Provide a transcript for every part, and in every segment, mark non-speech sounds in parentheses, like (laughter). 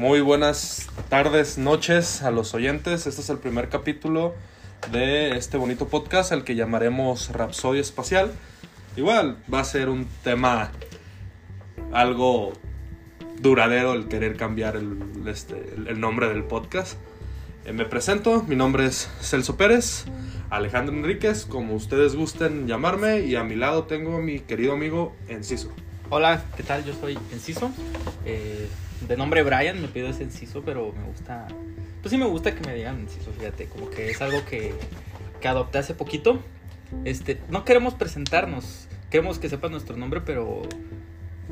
Muy buenas tardes, noches a los oyentes. Este es el primer capítulo de este bonito podcast, al que llamaremos Rapsodia Espacial. Igual va a ser un tema algo duradero el querer cambiar el, este, el- el nombre del podcast. Eh, me presento, mi nombre es Celso Pérez, Alejandro Enríquez, como ustedes gusten llamarme, y a mi lado tengo a mi querido amigo Enciso. Hola, ¿qué tal? Yo soy Enciso. Eh, de nombre Brian, me pido es Enciso, pero me gusta. Pues sí, me gusta que me digan Enciso, fíjate. Como que es algo que, que adopté hace poquito. Este, no queremos presentarnos, queremos que sepan nuestro nombre, pero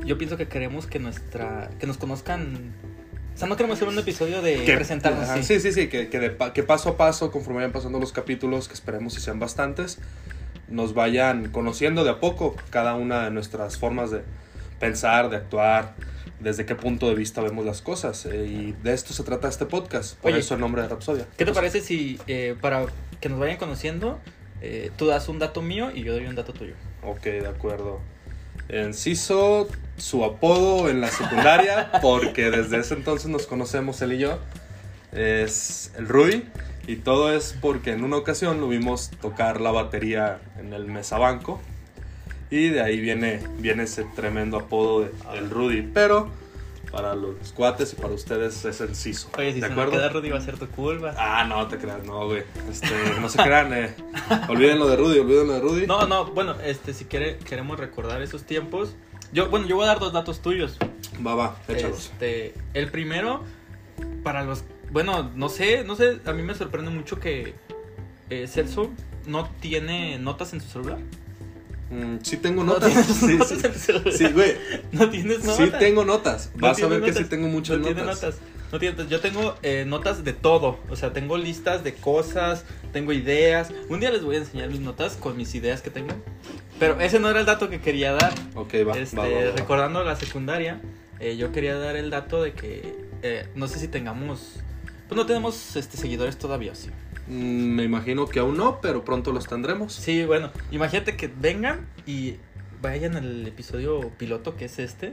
yo pienso que queremos que nuestra. que nos conozcan. O sea, no queremos hacer un episodio de Que- presentarnos. ajá, sí. sí, sí, que, que, de que paso a paso, conforme vayan pasando los capítulos, que esperemos si sean bastantes, nos vayan conociendo de a poco cada una de nuestras formas de pensar, de actuar, desde qué punto de vista vemos las cosas. eh, y de esto se trata este podcast, por Oye. eso el nombre de Rapsodia. ¿Qué te parece si eh, para que nos vayan conociendo, eh, tú das un dato mío y yo doy un dato tuyo? Ok, de acuerdo. Enciso, su apodo en la secundaria, (laughs) porque desde ese entonces nos conocemos él y yo, es el Rudy. Y todo es porque en una ocasión lo vimos tocar la batería en el mesabanco. Y de ahí viene, viene ese tremendo apodo de el Rudy. Pero para los cuates y para ustedes es Enciso. Oye, si ¿De se acuerdo? queda Rudy va a ser tu culpa. Ah, no te creas, no, güey. Este, no se crean, eh. Olvídenlo de Rudy, olvídenlo de Rudy. No, no, bueno, este, si quiere, queremos recordar esos tiempos. Yo, bueno, yo voy a dar dos datos tuyos. Va, va, échalos. Este, el primero, para los, bueno, no sé, no sé, a mí me sorprende mucho que eh, Celso no tiene notas en su celular. Mm, sí tengo No notas. (laughs) Sí, sí. Sí, güey. No tienes notas. Sí tengo notas. No Vas a ver que sí tengo muchas no notas. notas. No tiene. Yo tengo eh, notas de todo. O sea, tengo listas de cosas, tengo ideas. Un día les voy a enseñar mis notas con mis ideas que tengo. Pero ese no era el dato que quería dar. Ok, va. Este, va, va. recordando la secundaria, eh, yo quería dar el dato de que eh, no sé si tengamos, pues no tenemos este seguidores todavía, sí. Mm, me imagino que aún no, pero pronto los tendremos. Sí, bueno, imagínate que vengan y vayan al episodio piloto que es este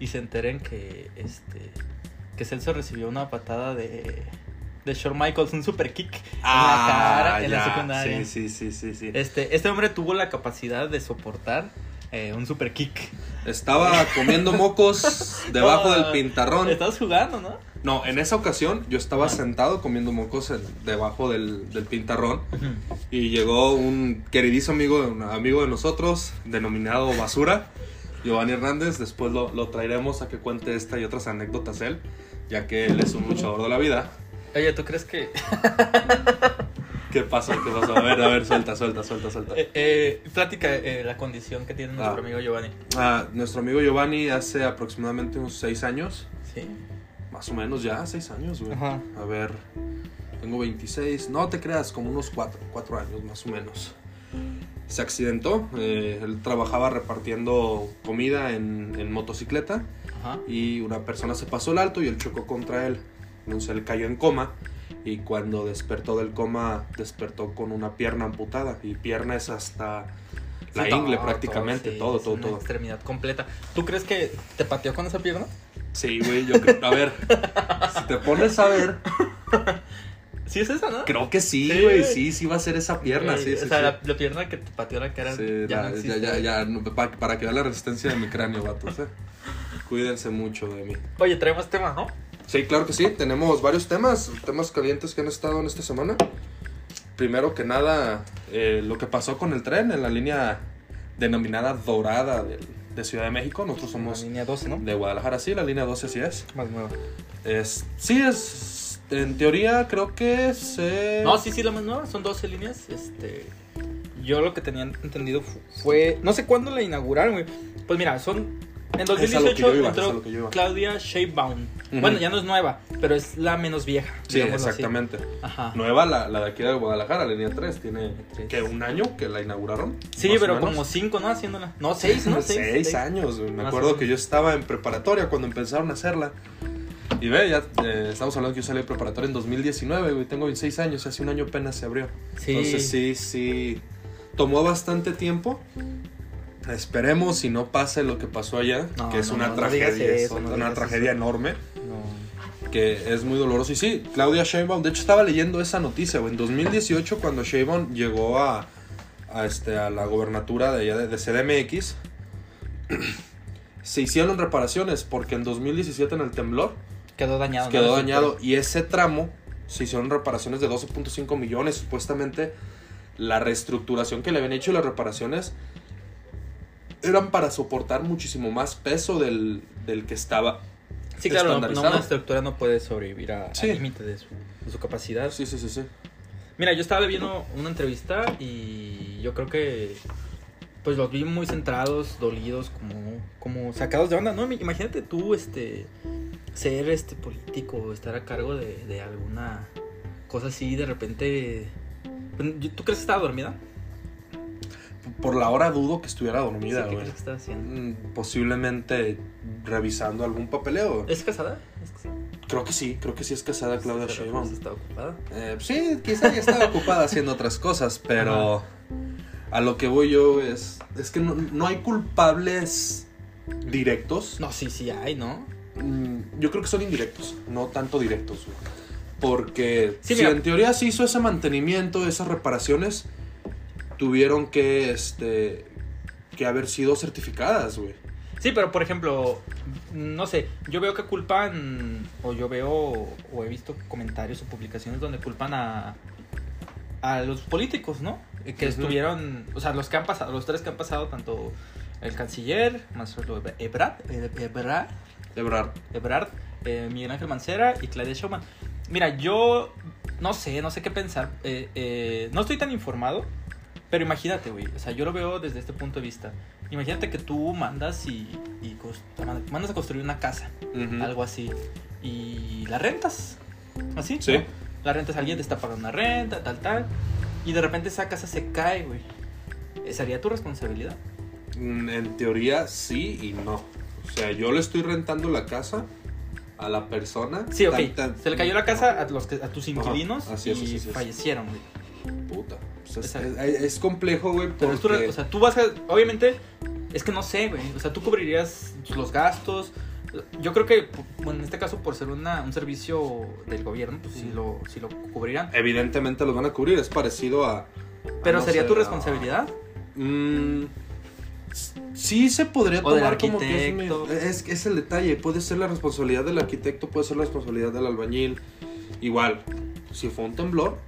y se enteren que este que Celso recibió una patada de de Shawn Michaels, un super kick en la cara en la Ah, ya. secundaria. Sí, sí, sí, sí, sí. Este, este hombre tuvo la capacidad de soportar eh, un super kick. Estaba comiendo mocos (laughs) debajo No, del pintarrón. Estabas jugando, ¿no? No, en esa ocasión yo estaba sentado comiendo mocos debajo del, del pintarrón y llegó un queridísimo amigo, un amigo de nosotros, denominado Basura, Giovanni Hernández. Después lo, lo traeremos a que cuente esta y otras anécdotas él, ya que él es un luchador de la vida. Oye, ¿tú crees que (laughs) ¿Qué pasó? ¿Qué pasó? A ver, a ver, suelta, suelta, suelta, suelta. eh, eh, plática eh, la condición que tiene nuestro Ah. amigo Giovanni? Ah, nuestro amigo Giovanni hace aproximadamente unos seis años, Sí. Más o menos ya, seis años, güey. Ajá. A ver, tengo 26, no te creas, como unos cuatro, cuatro años más o menos. Se accidentó, eh, él trabajaba repartiendo comida en, en motocicleta Ajá. y una persona se pasó el alto y él chocó contra él. Entonces él cayó en coma y cuando despertó del coma despertó con una pierna amputada y pierna es hasta la Sí, ingle todo, prácticamente, sí, todo, es todo, una todo. extremidad completa. ¿Tú crees que te pateó con esa pierna? Sí, güey, yo creo, a ver, si te pones a ver, Sí, es esa, ¿no? creo que sí, Sí, güey, sí, sí va a ser esa pierna, Ok, sí, o sí, sea, sí. La, la pierna que te pateó la cara Sí, ya la- no ya, ya, ya, no, pa- para que vean la resistencia de mi cráneo, vatos, eh. Cuídense mucho de mí. Oye, traemos tema, ¿no? Sí, claro que sí. Tenemos varios temas, temas calientes que han estado en esta semana. Primero que nada, eh, lo que pasó con el tren en la línea denominada Dorada del- de Ciudad de México. Nosotros La somos línea 12, ¿no? de Guadalajara, sí, la línea 12 así es. Más nueva. es sí, es. En teoría, creo que se. No, sí, sí, la más nueva. Son 12 líneas. Este. Yo lo que tenía entendido fu- fue. No sé cuándo la inauguraron, güey. Pues mira, son. En Es a lo que 2018 yo iba, es a entró. Claudia Sheinbaum. Ujú. Bueno, ya no es nueva, pero es la menos vieja. Sí, exactamente. Ajá. Nueva la, la de aquí de Guadalajara, la línea 3. Tiene que un año que la inauguraron. Sí, pero como 5, ¿no? Haciéndola. No, 6, ¿no? (laughs) Seis, Seis, años, güey. Me Más acuerdo o que yo estaba en preparatoria cuando empezaron a hacerla. Y ve, ya eh, estamos hablando que yo salí de preparatoria en 2019, güey. Tengo 26 años, hace un año apenas se abrió. Sí. Entonces sí, sí. Tomó bastante tiempo. Esperemos si no pase lo que pasó allá, No, que es no, una no, tragedia, es eso, una tragedia enorme. No. que es muy doloroso. Y sí, Claudia Sheinbaum, de hecho estaba leyendo esa noticia, güey. En 2018, cuando Sheinbaum llegó a, a, este, a la gobernatura de, allá de, de CDMX, (clears throat) se hicieron reparaciones porque en 2017 en el temblor Quedó dañado. quedó dañado y ese tramo se hicieron reparaciones de 12.5 millones. Supuestamente la reestructuración que le habían hecho y las reparaciones eran para soportar muchísimo más peso del, del que estaba. Sí, claro, no, una estructura no puede sobrevivir a- Sí. al límite de su, de su capacidad. Sí, sí, sí, sí. Mira, yo estaba viendo una entrevista y yo creo que pues los vi muy centrados, dolidos, como, como sacados de onda, ¿no? Imagínate tú, este, ser este político, estar a cargo de, de alguna cosa así, de repente... ¿Tú crees que estaba dormida? Por la hora dudo que estuviera Sí, dormida, ¿Qué güey. estaba haciendo? Mm, Posiblemente revisando algún papeleo. ¿Es casada? ¿Es casada? Creo que sí, creo que sí es casada Claudia Sheinbaum. pues, estaba ocupada. Eh, sí, quizá ya estaba ocupada haciendo otras cosas, pero a lo que voy yo es, es que no, no hay culpables directos. No, sí, sí hay, ¿no? Mm, Yo creo que son indirectos, no tanto directos. güey. Porque Sí, si en teoría se hizo ese mantenimiento, esas reparaciones, tuvieron que, este, que haber sido certificadas, güey. Sí, pero por ejemplo, no sé, yo veo que culpan, o yo veo, o he visto comentarios o publicaciones donde culpan a, a los políticos, ¿no? Que estuvieron, o sea, los que han pasado, los tres que han pasado, tanto el canciller, Marcelo Ebrard, Ebrard, Ebrard. Ebrard eh, Miguel Ángel Mancera y Claudia Sheinbaum. Mira, yo no sé, no sé qué pensar. Eh, eh, no estoy tan informado, pero imagínate, güey. O sea, yo lo veo desde este punto de vista. Imagínate que tú mandas y, y mandas a construir una casa, Ujú. algo así, y la rentas. Así, Sí. ¿no? La rentas, alguien te está pagando una renta, tal, tal. Y de repente esa casa se cae, güey. ¿Sería tu responsabilidad? Mm, En teoría sí y no. O sea, yo le estoy rentando la casa a la persona. Sí, ok. Tan- tan- Se le cayó la casa a, los que, a tus inquilinos así es, y así es. fallecieron, güey. Puta. Sea, es, Exacto. es- es complejo, güey. Porque- o sea, tú vas a. Obviamente, es que no sé, güey. O sea, tú cubrirías los gastos. Yo creo que, bueno, en este caso, por ser una, un servicio del gobierno, pues sí lo, sí lo cubrirán. Evidentemente los van a cubrir. Es parecido a. a, Pero no sería sé, tu a- responsabilidad. Mm, sí se podría O tomar como que es, mi- es, es el detalle. Puede ser la responsabilidad del arquitecto, puede ser la responsabilidad del albañil. Igual, si fue un temblor,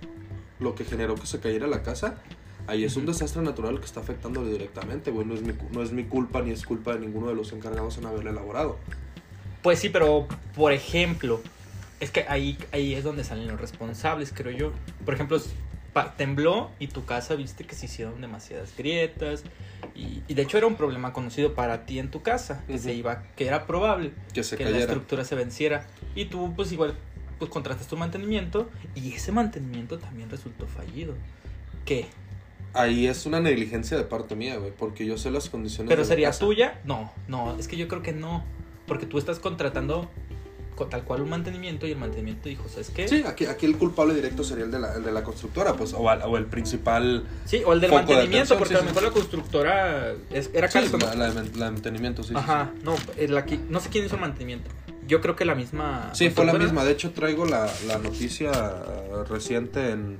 lo que generó que se cayera la casa, ahí es un desastre natural que está afectándole directamente, güey. No es, mi, no es mi culpa ni es culpa de ninguno de los encargados en haberle elaborado. Pues sí, pero por ejemplo, es que ahí, ahí es donde salen los responsables, creo yo. Por ejemplo, tembló y tu casa viste que se hicieron demasiadas grietas. Y, y de hecho era un problema conocido para ti en tu casa, que Ujú. se iba, que era probable Que se que la estructura se venciera. Y tú, pues igual, pues contratas tu mantenimiento y ese mantenimiento también resultó fallido. ¿Qué? Ahí es una negligencia de parte mía, güey, porque yo sé las condiciones. ¿Pero de la sería casa. tuya? No, no, es que yo creo que no. Porque tú estás contratando con tal cual un mantenimiento y el mantenimiento dijo, ¿sabes qué? Sí, aquí, aquí el culpable directo sería el de la, el de la constructora, pues, o, al- o el principal. Sí, o el del de mantenimiento, atención, porque sí, a lo sí. mejor la constructora es- era Sí, la, la de, la de mantenimiento, sí. sí, Ajá, no, aquí- no sé quién hizo el mantenimiento. Yo creo que la misma. Sí, fue la misma. De hecho, traigo la, la noticia reciente en,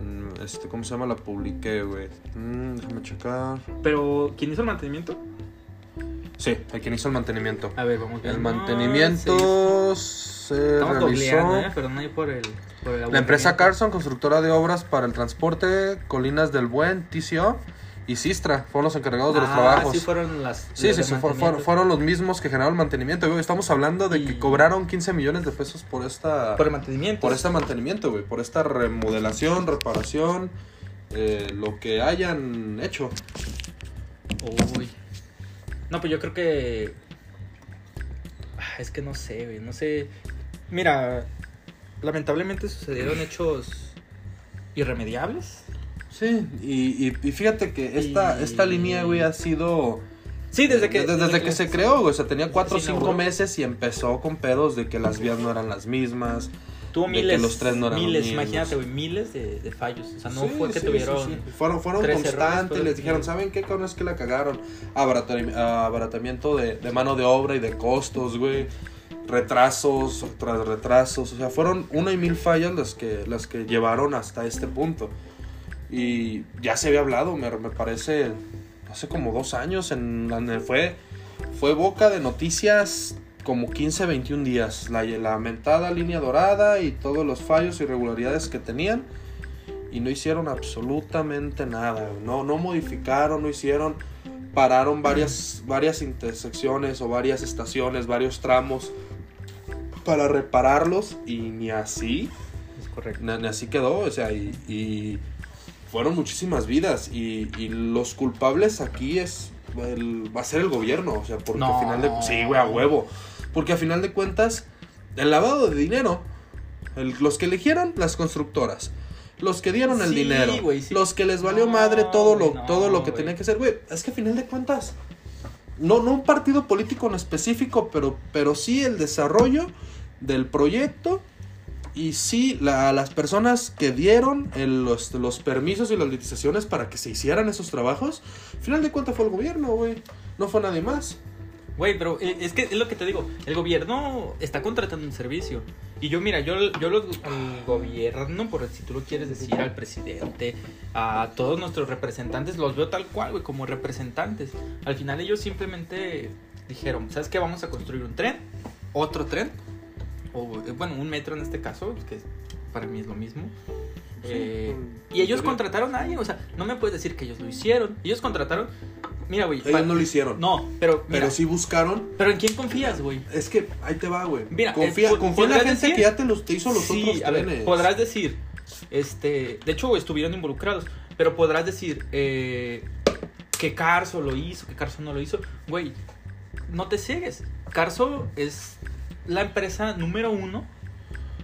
en, Este, ¿Cómo se llama? La publiqué, güey. Mm, déjame checar. Pero, ¿quién hizo el mantenimiento? Sí, a quien hizo el mantenimiento. A ver, vamos El viendo. mantenimiento se Estamos realizó. googleando, ¿eh? Perdón ahí por el. Por el La empresa. Carson, constructora de obras para el transporte, Colinas del Buen, TCO y Sistra fueron los encargados de los Ah, trabajos. Sí, fueron las. Sí, sí, fueron, fueron los mismos que generaron el mantenimiento, güey. Estamos hablando de Y- que cobraron 15 millones de pesos por esta Por el mantenimiento. por este mantenimiento, güey, por esta remodelación, reparación, eh, lo que hayan hecho. Uy. No, pues yo creo que. Ah, Es que no sé, güey. No sé. Mira, lamentablemente sucedieron hechos irremediables. Sí, y, y- y fíjate que esta, Y- esta línea, güey, ha sido... Sí, desde que. Desde, desde que se creó, güey, o sea, tenía 4 o se 5 inauguró. meses y empezó con pedos de que las vías no eran las mismas. Tuvo de que miles. los tres no eran miles, mismos. imagínate, güey. Miles de, de fallos. O sea, no Sí, fue que sí, tuvieron. sí. Fueron, fueron constantes, errores, les dijeron, ¿saben qué cabrón es que la cagaron? Abaratami- Abaratamiento de, de mano de obra y de costos, güey. retrasos tras retrasos, o sea, fueron una y mil fallas las que, las que llevaron hasta este punto. Y ya se había hablado, me, me parece, hace como dos años, en, en- fue, fue boca de noticias como 15, 21 días, la, la mentada línea dorada y todos los fallos y irregularidades que tenían. Y no hicieron absolutamente nada, no, no modificaron, no hicieron pararon varias, varias intersecciones o varias estaciones, varios tramos para repararlos y ni así, Es correcto. ni, ni así quedó, o sea, y, y fueron muchísimas vidas y, y los culpables aquí es el- va a ser el gobierno, o sea, porque No. al final de sí, güey, a huevo, porque a final de cuentas el lavado de dinero, el- los que eligieron las constructoras, los que dieron el Sí, dinero, güey, sí. los que les valió No, madre todo lo, no, todo lo que güey. tenía que ser, güey, es que a final de cuentas, no, no un partido político en específico, pero, pero sí el desarrollo del proyecto y sí la- las personas que dieron el- los, los permisos y las licitaciones para que se hicieran esos trabajos, al final de cuentas fue el gobierno, güey, no fue nadie más. Güey, pero eh, es que es lo que te digo. El gobierno está contratando un servicio. Y yo, mira, yo, yo los, al gobierno, por si tú lo quieres decir, al presidente, a todos nuestros representantes, los veo tal cual, güey, como representantes. Al final ellos simplemente dijeron, ¿sabes qué? Vamos a construir un tren, otro tren, o eh, bueno, un metro en este caso, que para mí es lo mismo. Eh, y ellos contrataron a alguien, o sea, no me puedes decir que ellos lo hicieron. Ellos contrataron, mira, güey. Ellos no lo hicieron. No, pero, mira, pero sí buscaron. pero ¿en quién confías, güey? Es que ahí te va, güey. Mira, confía, eh, po- confía en la gente decir- que ya te, los, te hizo los Sí, otros a ver, trenes. podrás decir, este, de hecho estuvieron involucrados, pero podrás decir eh, que Carso lo hizo, que Carso no lo hizo. Güey, no te ciegues. Carso es la empresa número uno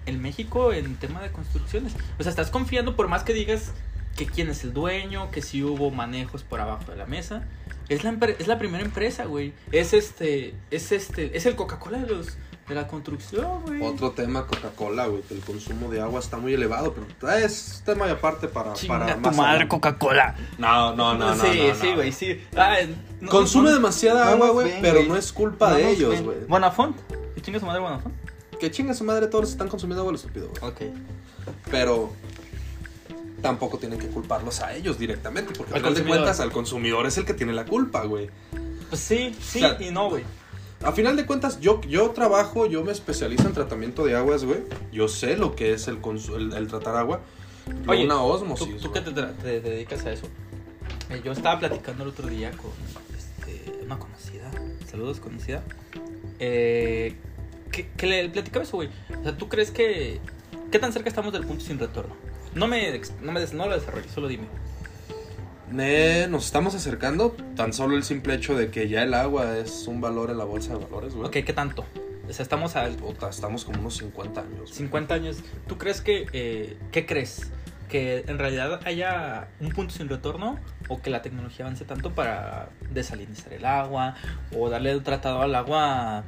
en México en tema de construcciones. O sea, estás confiando por más que digas que quién es el dueño, que si hubo manejos por abajo de la mesa. Es la, es la primera empresa, güey. Es este, es este, es el Coca-Cola de los de la construcción, güey. Otro tema, Coca-Cola, güey, que el consumo de agua está muy elevado, pero es tema de aparte para, Chinga para tu más madre. Coca-Cola. No, no, no, no. sí, no, sí, no. güey, sí. Ah, no- Consume no- demasiada no agua, güey, pero no es culpa No de ellos, güey. Bonafont. ¿Qué chinga su madre Bonafont? Que chinga su madre, todos están consumiendo agua lo estúpido, güey. Ok. Pero tampoco tienen que culparlos a ellos directamente, porque al Al final de cuentas al consumidor es el que tiene la culpa, güey. Pues sí, sí O sea, y no, güey. A final de cuentas, yo, yo trabajo, yo me especializo en tratamiento de aguas, güey. Yo sé lo que es el, el, el tratar agua. Oye, una ¿Tú, osmosis. tú que güey. te, te dedicas a eso? Eh, yo estaba platicando el otro día con este, una conocida. Saludos, conocida. Eh, que, que le platicaba eso, güey. O sea, ¿tú crees que. ¿Qué tan cerca estamos del punto sin retorno? No me, no me des- no lo desarrolles, solo dime. Ne- nos estamos acercando. Tan solo el simple hecho de que ya el agua es un valor en la bolsa de valores, güey. Ok, ¿qué tanto? O sea, estamos a Puta, estamos como unos 50 años. güey. 50 años. ¿Tú crees que... eh, ¿Qué crees? ¿Que en realidad haya un punto sin retorno? ¿O que la tecnología avance tanto para desalinizar el agua? ¿O darle un tratado al agua...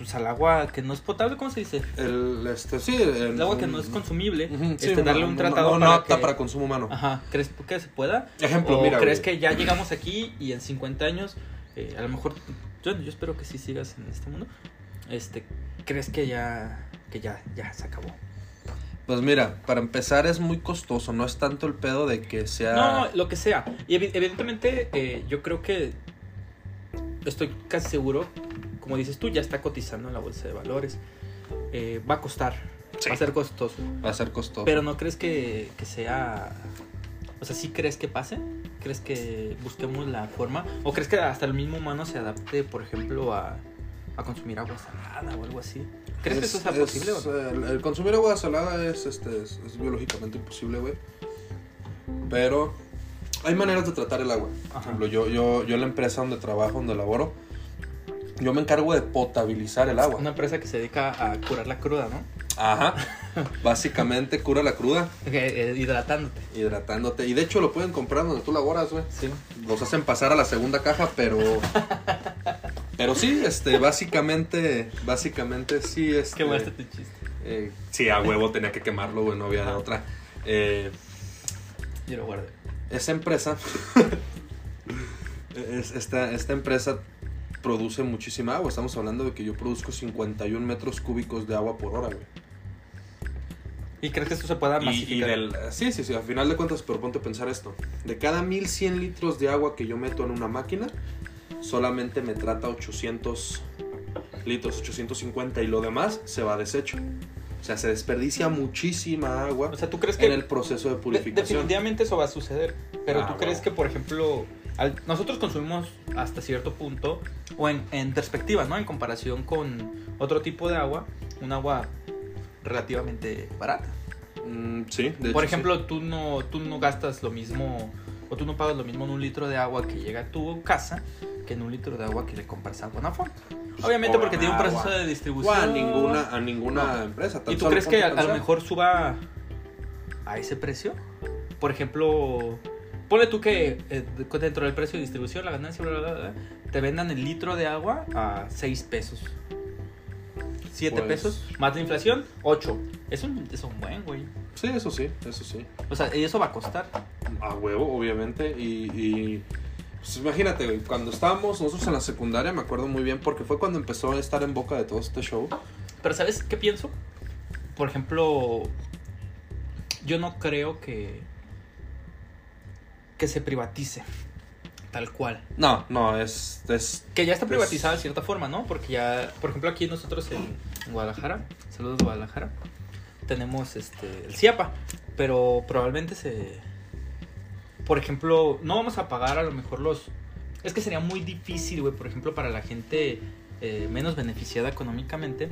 Pues al agua que no es potable, ¿cómo se dice? El, este, sí, el, El agua que no es consumible. Ujú, sí, este, darle un tratado no, no para apta que- para consumo humano. Ajá, ¿crees que se pueda? Ejemplo, ¿O mira, crees güey. que ya llegamos aquí y en 50 años, eh, a lo mejor, yo, yo espero que sí sigas en este mundo, este, ¿crees que ya, que ya, ya se acabó? Pues mira, para empezar es muy costoso, no es tanto el pedo de que sea... No, lo que sea. Y evi- evidentemente eh, yo creo que estoy casi seguro, como dices tú, ya está cotizando en la bolsa de valores. Eh, va a costar, Sí. va a ser costoso. Va a ser costoso. Pero no crees que, que sea... O sea, ¿sí crees que pase? ¿Crees que busquemos la forma? ¿O crees que hasta el mismo humano se adapte, por ejemplo, a, a consumir agua salada o algo así? ¿Crees que eso sea posible o no? El, el consumir agua salada es, este, es, es biológicamente imposible, güey. Pero hay maneras de tratar el agua. Por Ajá. ejemplo, yo, yo, yo en la empresa donde trabajo, donde laboro, yo me encargo de potabilizar el agua. Una empresa que se dedica a curar la cruda, ¿no? Ajá. (laughs) Básicamente cura la cruda, Eh, hidratándote. hidratándote. Y de hecho lo pueden comprar donde tú laboras, güey. Sí. Los hacen pasar a la segunda caja, pero... (laughs) Pero sí, este, básicamente, básicamente sí, este... Quemaste tu chiste. Eh, sí, a huevo tenía que quemarlo, güey, no había de otra. Eh, Yo lo guardé. esa empresa, (laughs) es- esta, esta empresa produce muchísima agua. Estamos hablando de que yo produzco 51 metros cúbicos de agua por hora, güey. ¿Y crees que esto se pueda Y, y masificar? del, sí, sí, sí, al final de cuentas, pero ponte a pensar esto. De cada 1100 litros de agua que yo meto en una máquina, solamente me trata 800 litros, 850 y lo demás se va a desecho. O sea, se desperdicia muchísima agua O sea, ¿tú crees que en el proceso de de- purificación. definitivamente eso va a suceder? Pero Ah, ¿tú crees que, por ejemplo, al- nosotros consumimos hasta cierto punto, o en, en perspectiva, ¿no? En comparación con otro tipo de agua, un agua relativamente barata. Mm, sí, de Por hecho, ejemplo, tú no, tú no gastas lo mismo, o tú no pagas lo mismo en un litro de agua que llega a tu casa que en un litro de agua que le compras a Bonafont. Obviamente O porque tiene un agua. proceso de distribución. O a ninguna, a ninguna No. empresa. ¿Y tú crees que a, a lo mejor suba a ese precio? Por ejemplo, ponle tú que eh, de- dentro del precio de distribución, la ganancia, bla, bla, bla, bla, te vendan el litro de agua a 6 pesos. 7 Pues- pesos, más la inflación, 8. Es un, es un buen, güey. Sí, eso sí, eso sí. O sea, y eso va a costar. A huevo, obviamente. Y, y, pues imagínate, güey, cuando estábamos nosotros en la secundaria, me acuerdo muy bien, porque fue cuando empezó a estar en boca de todo este show. Pero ¿sabes qué pienso? Por ejemplo, yo no creo que que se privatice tal cual. No, no, es. es Que ya está privatizada de cierta forma, ¿no? Porque ya, por ejemplo, aquí nosotros en, en Guadalajara, saludos Guadalajara, tenemos este el CIAPA, pero probablemente se por ejemplo, no vamos a pagar a lo mejor los es que sería muy difícil, güey, por ejemplo, para la gente eh, menos beneficiada económicamente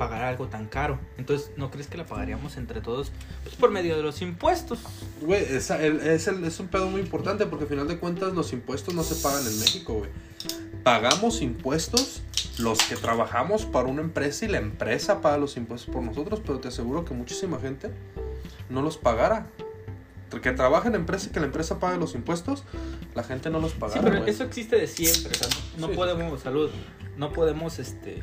pagar algo tan caro. Entonces, ¿no crees que la pagaríamos entre todos pues por medio de los impuestos? Güey, es, es, es un pedo muy importante porque al final de cuentas los impuestos no se pagan en México, güey. Pagamos impuestos los que trabajamos para una empresa y la empresa paga los impuestos por nosotros, pero te aseguro que muchísima gente no los pagara. Que trabaja en empresa y que la empresa pague los impuestos, la gente no los pagara. Sí, pero güey. eso existe de siempre. o sea, no, no Sí. podemos, salud, no podemos este,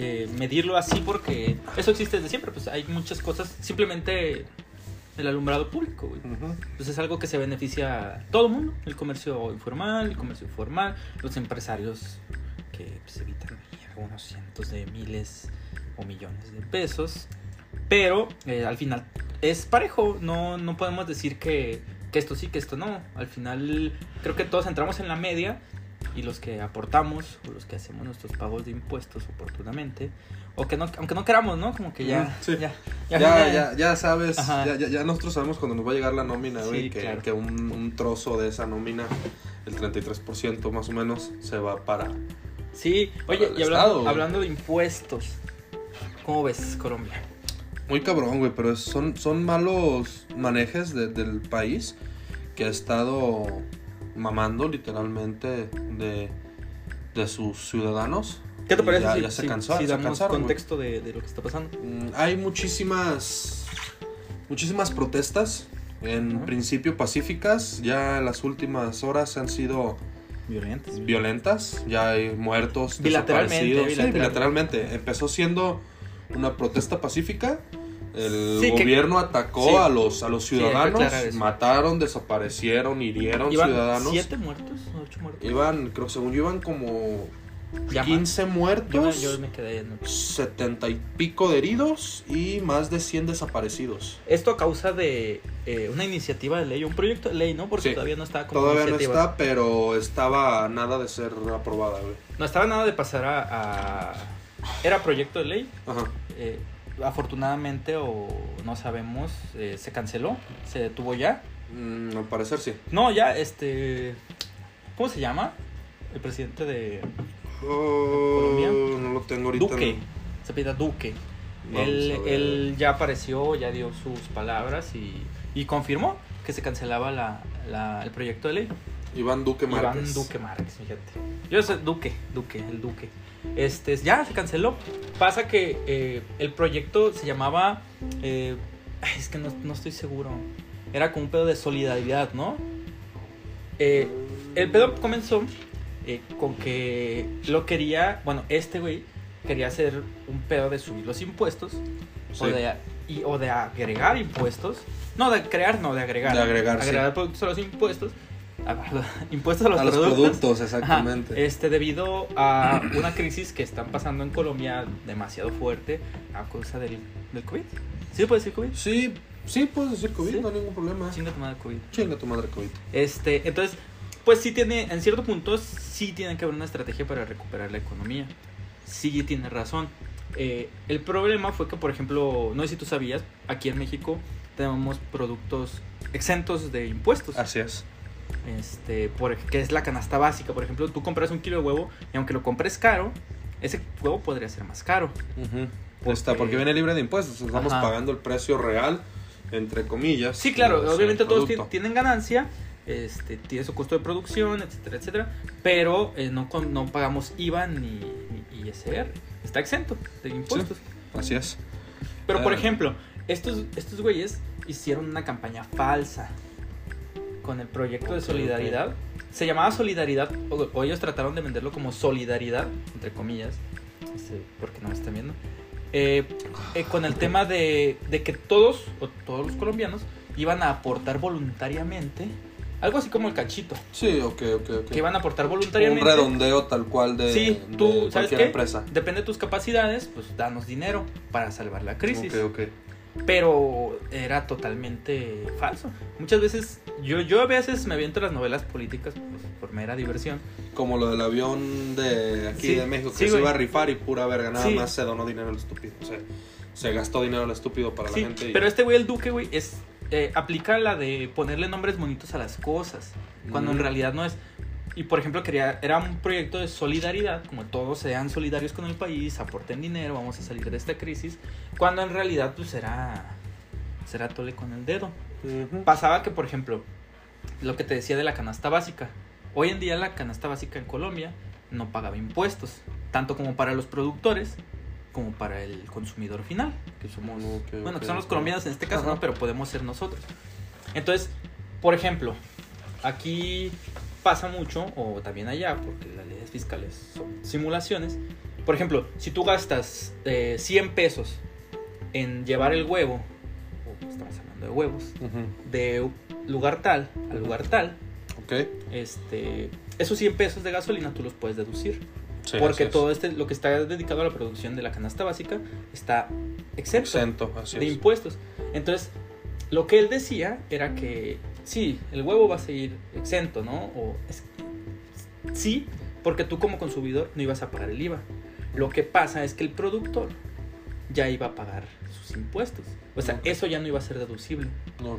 eh, medirlo así porque eso existe desde siempre. Pues hay muchas cosas, simplemente el alumbrado público, güey. Pues es algo que se beneficia a todo el mundo: el comercio informal, el comercio formal, los empresarios que pues, evitan algunos cientos de miles o millones de pesos. Pero eh, al final es parejo, no, no podemos decir que, que esto sí, que esto no. Al final creo que todos entramos en la media y los que aportamos o los que hacemos nuestros pagos de impuestos oportunamente, o que no, aunque no queramos, ¿no? Como que ya, Mm, sí. ya, Ya, ya, ya, ya, sabes, ya, ya, ya nosotros sabemos cuando nos va a llegar la nómina, güey, Sí, que, claro. que un, un trozo de esa nómina, el 33% más o menos, se va para... Sí, oye, y hablando, güey. hablando de impuestos, ¿cómo ves Colombia? Muy cabrón, güey, pero son, son malos manejes de- del país que ha estado mamando literalmente de, de sus ciudadanos. ¿Qué te parece ya- si, ya se si- cansó- si se damos cansaron, contexto de, de lo que está pasando? Mm, Hay muchísimas muchísimas protestas, en Ajá. principio pacíficas, ya las últimas horas han sido Violentos. violentas, ya hay muertos, Bilateralmente, desaparecidos. Sí, bilateralmente. Empezó siendo una protesta pacífica. El Sí, que- gobierno atacó sí. a los a los Sí, ciudadanos, eso. mataron, desaparecieron, hirieron ¿Iban ciudadanos. siete muertos? ¿Ocho muertos? Iban, creo que según yo iban como Ya más. 15 Yo me, muertos, yo me quedé en ocho. 70 y pico de heridos y más de 100 desaparecidos. Esto a causa de eh, una iniciativa de ley, un proyecto de ley, ¿no? Porque Sí. todavía no está como Todavía no está, pero estaba nada de ser aprobada, güey. No estaba nada de pasar a, a- Era proyecto de ley. Ajá. eh, afortunadamente, o no sabemos, eh, se canceló, se detuvo ya. Mm, al parecer sí. No, ya, este... ¿Cómo se llama? El presidente de Colombia. Colombia. No lo tengo ahorita. Duque. Se pide Duque. Él, él ya apareció, ya dio sus palabras y, y confirmó que se cancelaba la, la- el proyecto de ley. Iván Duque Márquez. Iván Duque Márquez, fíjate. Yo sé Duque, Duque, el Duque. Este, ya se canceló. Pasa que eh, el proyecto se llamaba. eh, es que no, no estoy seguro. Era como un pedo de solidaridad, ¿no? Eh, el pedo comenzó con que lo quería. Bueno, este güey quería hacer un pedo de subir los impuestos. O, Sí. de, y- o de agregar impuestos. No, de crear, no, de agregar. De agregar, sí. Agregar productos a los impuestos Ah, perdón, (laughs) impuestos a los a los productos. productos, Ajá, exactamente. este, debido a una crisis que están pasando en Colombia demasiado fuerte a causa del, del COVID. ¿Sí se puede decir COVID? Sí, sí, puedes decir COVID, Sí. no hay ningún problema. Chinga tu madre COVID. Chinga tu madre COVID. Este, entonces, pues sí tiene, en cierto punto, sí tiene que haber una estrategia para recuperar la economía. Sí tiene razón. Eh, el problema fue que, por ejemplo, no sé si tú sabías, aquí en México tenemos productos exentos de impuestos. Así es. Este, por, que es la canasta básica. Por ejemplo, tú compras un kilo de huevo y aunque lo compres caro, ese huevo podría ser más caro. Porque... Está, porque viene libre de impuestos. Estamos Ajá. pagando el precio real, entre comillas. Sí, claro, obviamente todos tienen ganancia, este, tiene su costo de producción, etcétera, etcétera, pero eh, no, con- no pagamos IVA ni, ni ISR, está exento de impuestos. Así es. Pero por Ah. ejemplo, estos, estos güeyes hicieron una campaña falsa con el proyecto de solidaridad. Se llamaba Solidaridad, o, o ellos trataron de venderlo como Solidaridad, entre comillas, este, porque no me están viendo. Eh, eh, con el tema de, de que todos, o todos los colombianos, iban a aportar voluntariamente, algo así como el cachito, Sí, ok, ok, ok. que iban a aportar Un voluntariamente. redondeo tal cual de, Sí, de tú, ¿sabes cualquier qué? empresa. Depende de tus capacidades, pues danos dinero para salvar la crisis. Ok, ok. pero era totalmente falso. Muchas veces, yo, yo a veces me aviento las novelas políticas pues, por mera diversión. Como lo del avión de aquí Sí, de México que sí, se güey. iba a rifar y pura verga. Nada Sí. más se donó dinero al estúpido. O sea, se gastó dinero al estúpido para la gente. y- pero este güey, el Duque, güey, es, eh, aplica la de ponerle nombres bonitos a las cosas, cuando en Mm. realidad no es. Y por ejemplo, quería, era un proyecto de solidaridad, como todos sean solidarios con el país, aporten dinero, vamos a salir de esta crisis, cuando en realidad pues era, será tole con el dedo. Pasaba que, por ejemplo, lo que te decía de la canasta básica. Hoy en día la canasta básica en Colombia no pagaba impuestos, tanto como para los productores como para el consumidor final, que somos, bueno, que son los colombianos en este caso, Ajá. ¿no? Pero podemos ser nosotros. Entonces, por ejemplo, aquí pasa mucho, o también allá, porque las leyes fiscales son simulaciones. Por ejemplo, si tú gastas eh, 100 pesos en llevar el huevo, o estamos de huevos, de lugar tal al lugar tal, este, esos 100 pesos de gasolina tú los puedes deducir. Sí, porque es. todo este, lo que está dedicado a la producción de la canasta básica está exento de es. impuestos. Entonces, lo que él decía era que sí, el huevo va a seguir exento, ¿no? O es- sí, porque tú como consumidor no ibas a pagar el IVA. Lo que pasa es que el productor ya iba a pagar sus impuestos. O sea, eso ya no iba a ser deducible.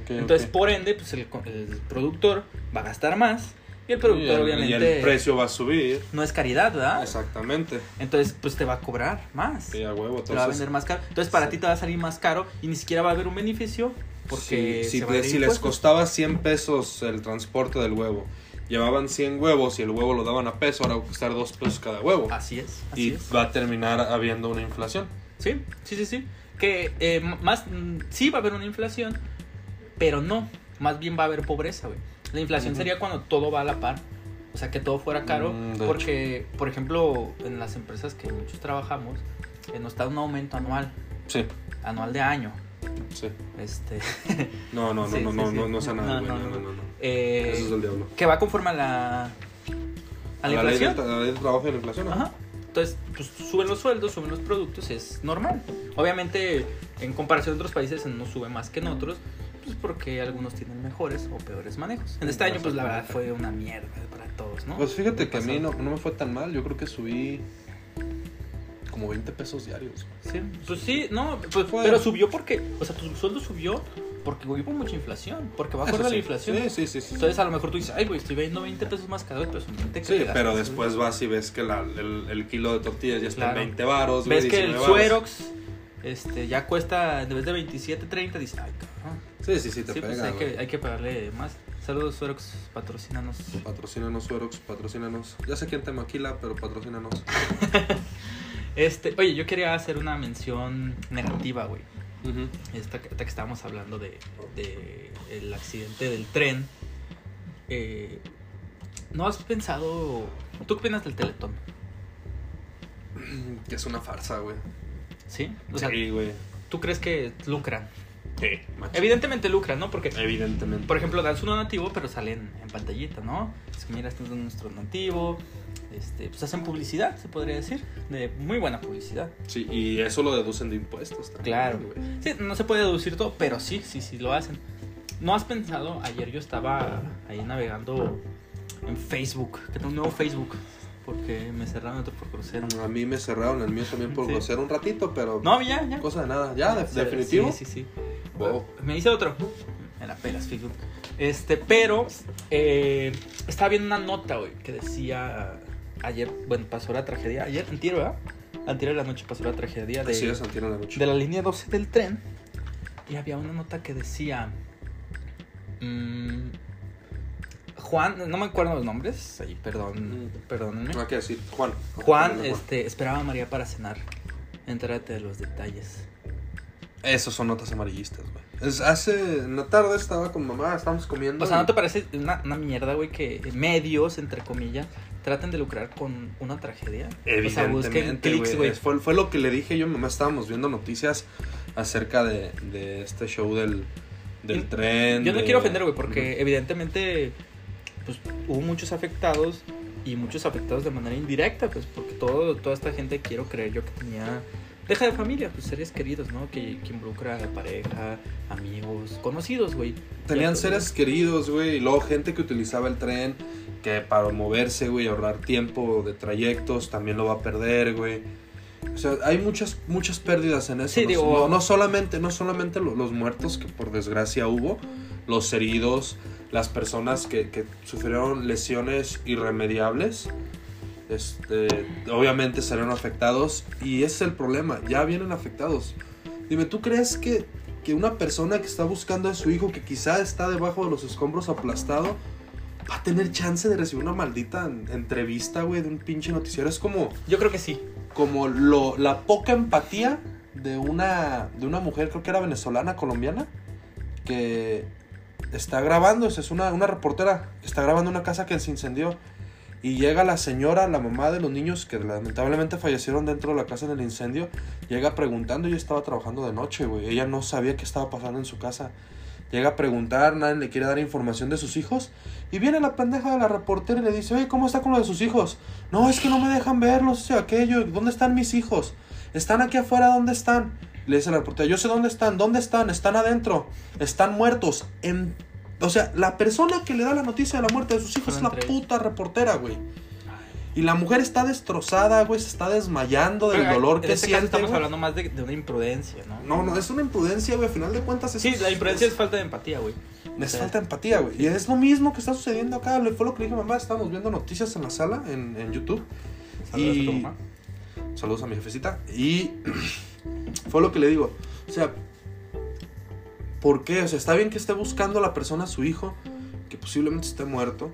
Entonces, por ende, pues el, el productor va a gastar más y el productor Y el- obviamente Y el precio va a subir. no es caridad, ¿verdad? Exactamente. Entonces, pues te va a cobrar más. Sí, a huevo. te va a Entonces, vender más caro. Entonces, para sí. ti te va a salir más caro y ni siquiera va a haber un beneficio porque si, te- les costaba 100 pesos el transporte del huevo, llevaban 100 huevos y el huevo lo daban a peso, ahora va a costar 2 pesos cada huevo. Así es, así y es. va a terminar habiendo una inflación. Sí, sí, sí, sí. Que eh, más, mm, sí va a haber una inflación, pero no. Más bien va a haber pobreza, güey. La inflación sería cuando todo va a la par. O sea, que todo fuera caro. Mm, de porque, por ejemplo, en las empresas que muchos trabajamos, eh, nos da un aumento anual, Sí, anual de año. sí. Este, (laughs) No, no, no, Sí, no, sí, no, sí. no, no sea nada, No, güey. no, No, no, no. no, no. eh, Eso es del diablo. que va conforme a la, a la la, ley inflación. del, la ley del trabajo y la inflación. ¿no? Ajá. Entonces, pues suben los sueldos, suben los productos, es normal. Obviamente, en comparación a otros países, no sube más que en otros, pues porque algunos tienen mejores o peores manejos. En este año, pues la verdad fue una mierda para todos, ¿no? Pues fíjate que a mí no, no me fue tan mal. Yo creo que subí como 20 pesos diarios. Sí, pues sí, no, pues, Fue- pero subió porque, o sea, tu sueldo subió porque hubo mucha inflación, porque va a Eso la sí. inflación. Sí, sí, sí. sí. Entonces, a lo mejor tú dices, ay, güey, estoy viendo 20 pesos más cada vez, pero son 20 que Sí, pero después güey. vas y ves que la- el, el kilo de tortillas ya está en 20 varos. güey, Ves que el 19 varos. Suerox este, ya cuesta, en vez de 27, 30, dices, ay, cabrón. Sí, sí, sí, te Sí, pues pega. hay güey. que, hay que pagarle más. Saludos, Suerox, patrocínanos. Patrocínanos, Suerox, patrocínanos. Ya sé quién te maquila, pero patrocínanos. (laughs) Este, oye, yo quería hacer una mención negativa, güey. Esta, esta que estábamos hablando de, de el accidente del tren. Eh, ¿No has pensado... ¿Tú qué opinas del Teletón? Que es una farsa, güey. ¿Sí? O sea, Sí, güey. ¿tú crees que lucran? Sí, macho. Evidentemente lucran, ¿no? Porque, Evidentemente. por ejemplo, dan su donativo, pero salen en pantallita, ¿no? Es que mira, este es nuestro donativo. Este, pues hacen publicidad, se podría decir. De muy buena publicidad. Sí, y eso lo deducen de impuestos también. Claro. güey. Sí, no se puede deducir todo, pero sí, sí, sí lo hacen. ¿No has pensado? Ayer yo estaba ahí navegando en Facebook, que tengo un nuevo Facebook, porque me cerraron otro por crucero. A mí me cerraron el mío también por Sí. grosero un ratito, pero No, ya, ya. cosa de nada. Ya, de- definitivo. Sí, sí, sí. Wow. Me hice otro. Era pelas Facebook. Este, pero eh, estaba viendo una nota, güey, que decía ayer, bueno, pasó la tragedia. Ayer, antier, ¿verdad? Antier de la noche pasó la tragedia de, es, en la noche. de la línea 12 del tren. Y había una nota que decía. mm, Juan, no me acuerdo los nombres. Ahí, perdón, Mm. perdónenme. Que decir, Juan. Juan, Juan. este, esperaba a María para cenar. Entrate de los detalles. Esos son notas amarillistas, güey. Es, hace, en la tarde estaba con mamá, estábamos comiendo. O sea, ¿no te parece una, una mierda, güey, que medios, entre comillas, traten de lucrar con una tragedia? O sea, busquen Evidentemente, clics, güey. Fue, fue lo que le dije yo, a mamá, estábamos viendo noticias acerca de, de este show del, del tren. Yo no de- quiero ofender, güey, porque evidentemente pues, hubo muchos afectados y muchos afectados de manera indirecta, pues porque todo, toda esta gente quiero creer yo que tenía... Deja de familia, pues seres queridos, ¿no? Que, que involucra a pareja, amigos, conocidos, güey. Tenían seres queridos, güey, y luego gente que utilizaba el tren, que para moverse, güey, ahorrar tiempo de trayectos, también lo va a perder, güey. O sea, hay muchas, muchas pérdidas en eso. Sí, no, digo- no, no solamente, no solamente lo- los muertos, que por desgracia hubo, los heridos, las personas que, que sufrieron lesiones irremediables. Este, obviamente salieron afectados y ese es el problema, ya vienen afectados. Dime, ¿tú crees que, que una persona que está buscando a su hijo, que quizá está debajo de los escombros aplastado, va a tener chance de recibir una maldita en- entrevista, güey, de un pinche noticiero? Es como, Yo creo que sí. como lo, la poca empatía de una, de una mujer, creo que era venezolana, colombiana, que está grabando, es una, una reportera está grabando una casa que se incendió. Y llega la señora, la mamá de los niños que lamentablemente fallecieron dentro de la casa en el incendio, llega preguntando, ella estaba trabajando de noche, güey, ella no sabía qué estaba pasando en su casa. Llega a preguntar, nadie le quiere dar información de sus hijos. Y viene la pendeja de la reportera y le dice, oye, ¿cómo está con lo de sus hijos? No, es que no me dejan verlos, o aquello. ¿Dónde están mis hijos? Están aquí afuera, ¿dónde están? Le dice la reportera, yo sé dónde están. ¿Dónde están? Están adentro. Están muertos. En... O sea, la persona que le da la noticia de la muerte de sus hijos es la puta reportera, güey. Y la mujer está destrozada, güey, se está desmayando del Pero, dolor en que este caso siente. estamos güey. hablando más de, de una imprudencia, ¿no? No, no, es una imprudencia, güey. Al final de cuentas es Sí, la imprudencia es falta de empatía, güey. Sí. falta empatía, güey. Y es lo mismo que está sucediendo acá. Le- Fue lo que le dije a mamá. Estábamos viendo noticias en la sala, en, en YouTube. Saludos a tu Y- mamá. Saludos a mi jefecita. Y (clears throat) fue lo que le digo. O sea, ¿por qué? O sea, está bien que esté buscando a la persona a su hijo, que posiblemente esté muerto.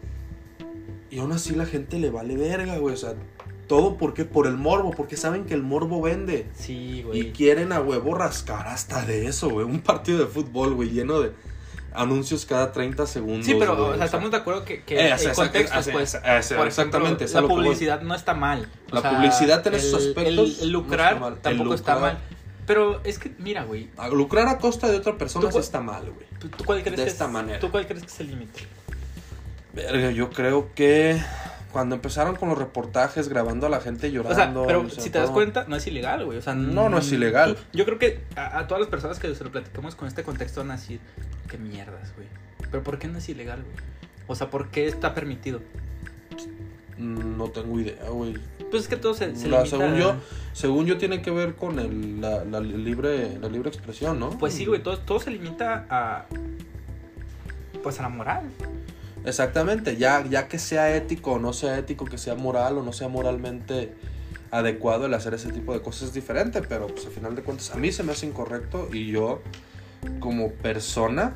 Y aún así la gente le vale verga, güey. O sea, todo porque por el morbo, porque saben que el morbo vende. Sí, Y güey. quieren a huevo rascar hasta de eso, güey. Un partido de fútbol, güey, lleno de anuncios cada 30 segundos. Sí, pero güey, o sea, estamos de acuerdo que, que Eh, el contexto, pues. eh, por exactamente, la publicidad no está mal. La publicidad en esos el- aspectos El, lucrar tampoco está mal. Pero es que, mira, güey. A lucrar a costa de otra persona sí está mal, güey. ¿tú, tú cuál crees De que esta es, manera. ¿Tú cuál crees que es el límite? Verga, yo creo que cuando empezaron con los reportajes grabando a la gente O sea, llorando. pero o sea, si te das cuenta, no es ilegal, güey. O sea, No, no es ilegal. tú- yo creo que a, a todas las personas que se lo platicamos con este contexto van a decir, qué mierdas, güey. Pero ¿por qué no es ilegal, güey? O sea, ¿por qué está permitido? Mm, No tengo idea, güey. Pues es que todo se, se La- limita según a- yo, según yo tiene que ver con el, la, la libre, la libre expresión, ¿no? Pues sí, güey, todo, todo se limita a. Pues a la moral. Exactamente, ya, ya que sea ético o no sea ético, que sea moral o no sea moralmente adecuado el hacer ese tipo de cosas es diferente, pero pues al final de cuentas a mí se me hace incorrecto y yo como persona